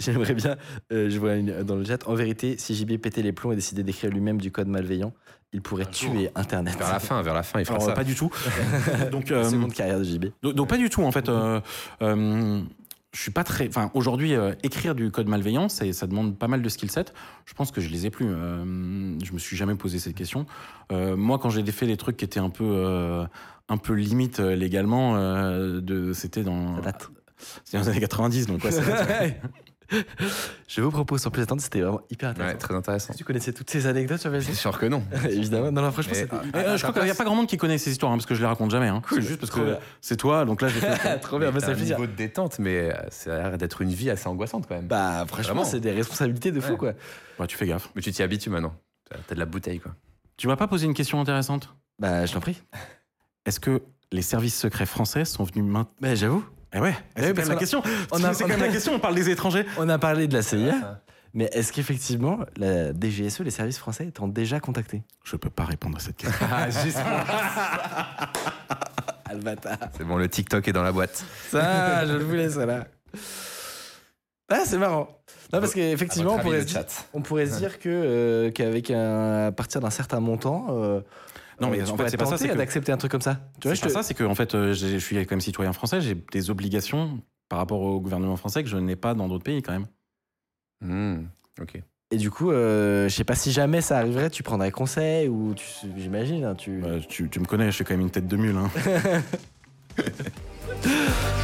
J'aimerais bien, euh, je vois une- dans le chat, en vérité, si JB pétait les plombs et décidait d'écrire lui-même du code malveillant, il pourrait tuer Internet. Vers la fin, vers la fin, il fera Alors, ça. pas du tout. donc, euh, Seconde carrière de JB. donc, donc pas du tout, en fait. Euh, euh, je suis pas très. Enfin, aujourd'hui, euh, écrire du code malveillant, ça demande pas mal de skill set. Je pense que je les ai plus. Euh, je me suis jamais posé cette question. Euh, moi, quand j'ai fait des trucs qui étaient un peu, euh, un peu limite euh, légalement, euh, de, c'était dans. Ça date. C'était dans les années 90, donc ouais, ça date. Je vous propose, sans plus attendre, c'était vraiment hyper intéressant. Ouais, très intéressant. Tu connaissais toutes ces anecdotes sur C'est sûr que non. Évidemment. Non, non, franchement, Mais, ah, Euh, à je crois qu'il n'y a pas grand monde qui connaît ces histoires, hein, parce que je les raconte jamais. Hein. Cool, C'est juste parce trop que bien. c'est toi, donc là j'ai fait. Trop bien, mais ça t'as fait un plaisir. niveau de détente, mais euh, ça a l'air d'être une vie assez angoissante quand même. Bah, franchement, Vraiment. c'est des responsabilités de fou, Ouais. quoi. Ouais, tu fais gaffe. Mais tu t'y habitues maintenant. T'as t'as de la bouteille, quoi. Tu m'as pas posé une question intéressante? Bah, je t'en prie. Est-ce que les services secrets français sont venus maintenant Bah, j'avoue. Eh ouais, Eh c'est oui, quand la question. on a- quand même la question. On parle des étrangers. On a parlé de la CIA, mais est-ce qu'effectivement, la DGSE, les services français, t'ont déjà contacté Je peux pas répondre à cette question. Ah, juste. C'est bon, le TikTok est dans la boîte. Ça, je le voulais, ça là. Ah, c'est marrant. Non, parce qu'effectivement, on pourrait, se dire, on pourrait se dire que, euh, qu'avec un, à partir d'un certain montant, euh, Non, mais euh, en fait, c'est pas ça, c'est que- d'accepter un truc comme ça. Tu vois, C'est je pas te- ça, c'est que en fait, euh, je suis quand même citoyen français, j'ai des obligations par rapport au gouvernement français que je n'ai pas dans d'autres pays quand même. Hmm, ok. Et du coup, euh, je sais pas si jamais ça arriverait, tu prendrais conseil ou tu, j'imagine, hein, tu. Bah, tu, tu me connais, je suis quand même une tête de mule. hein.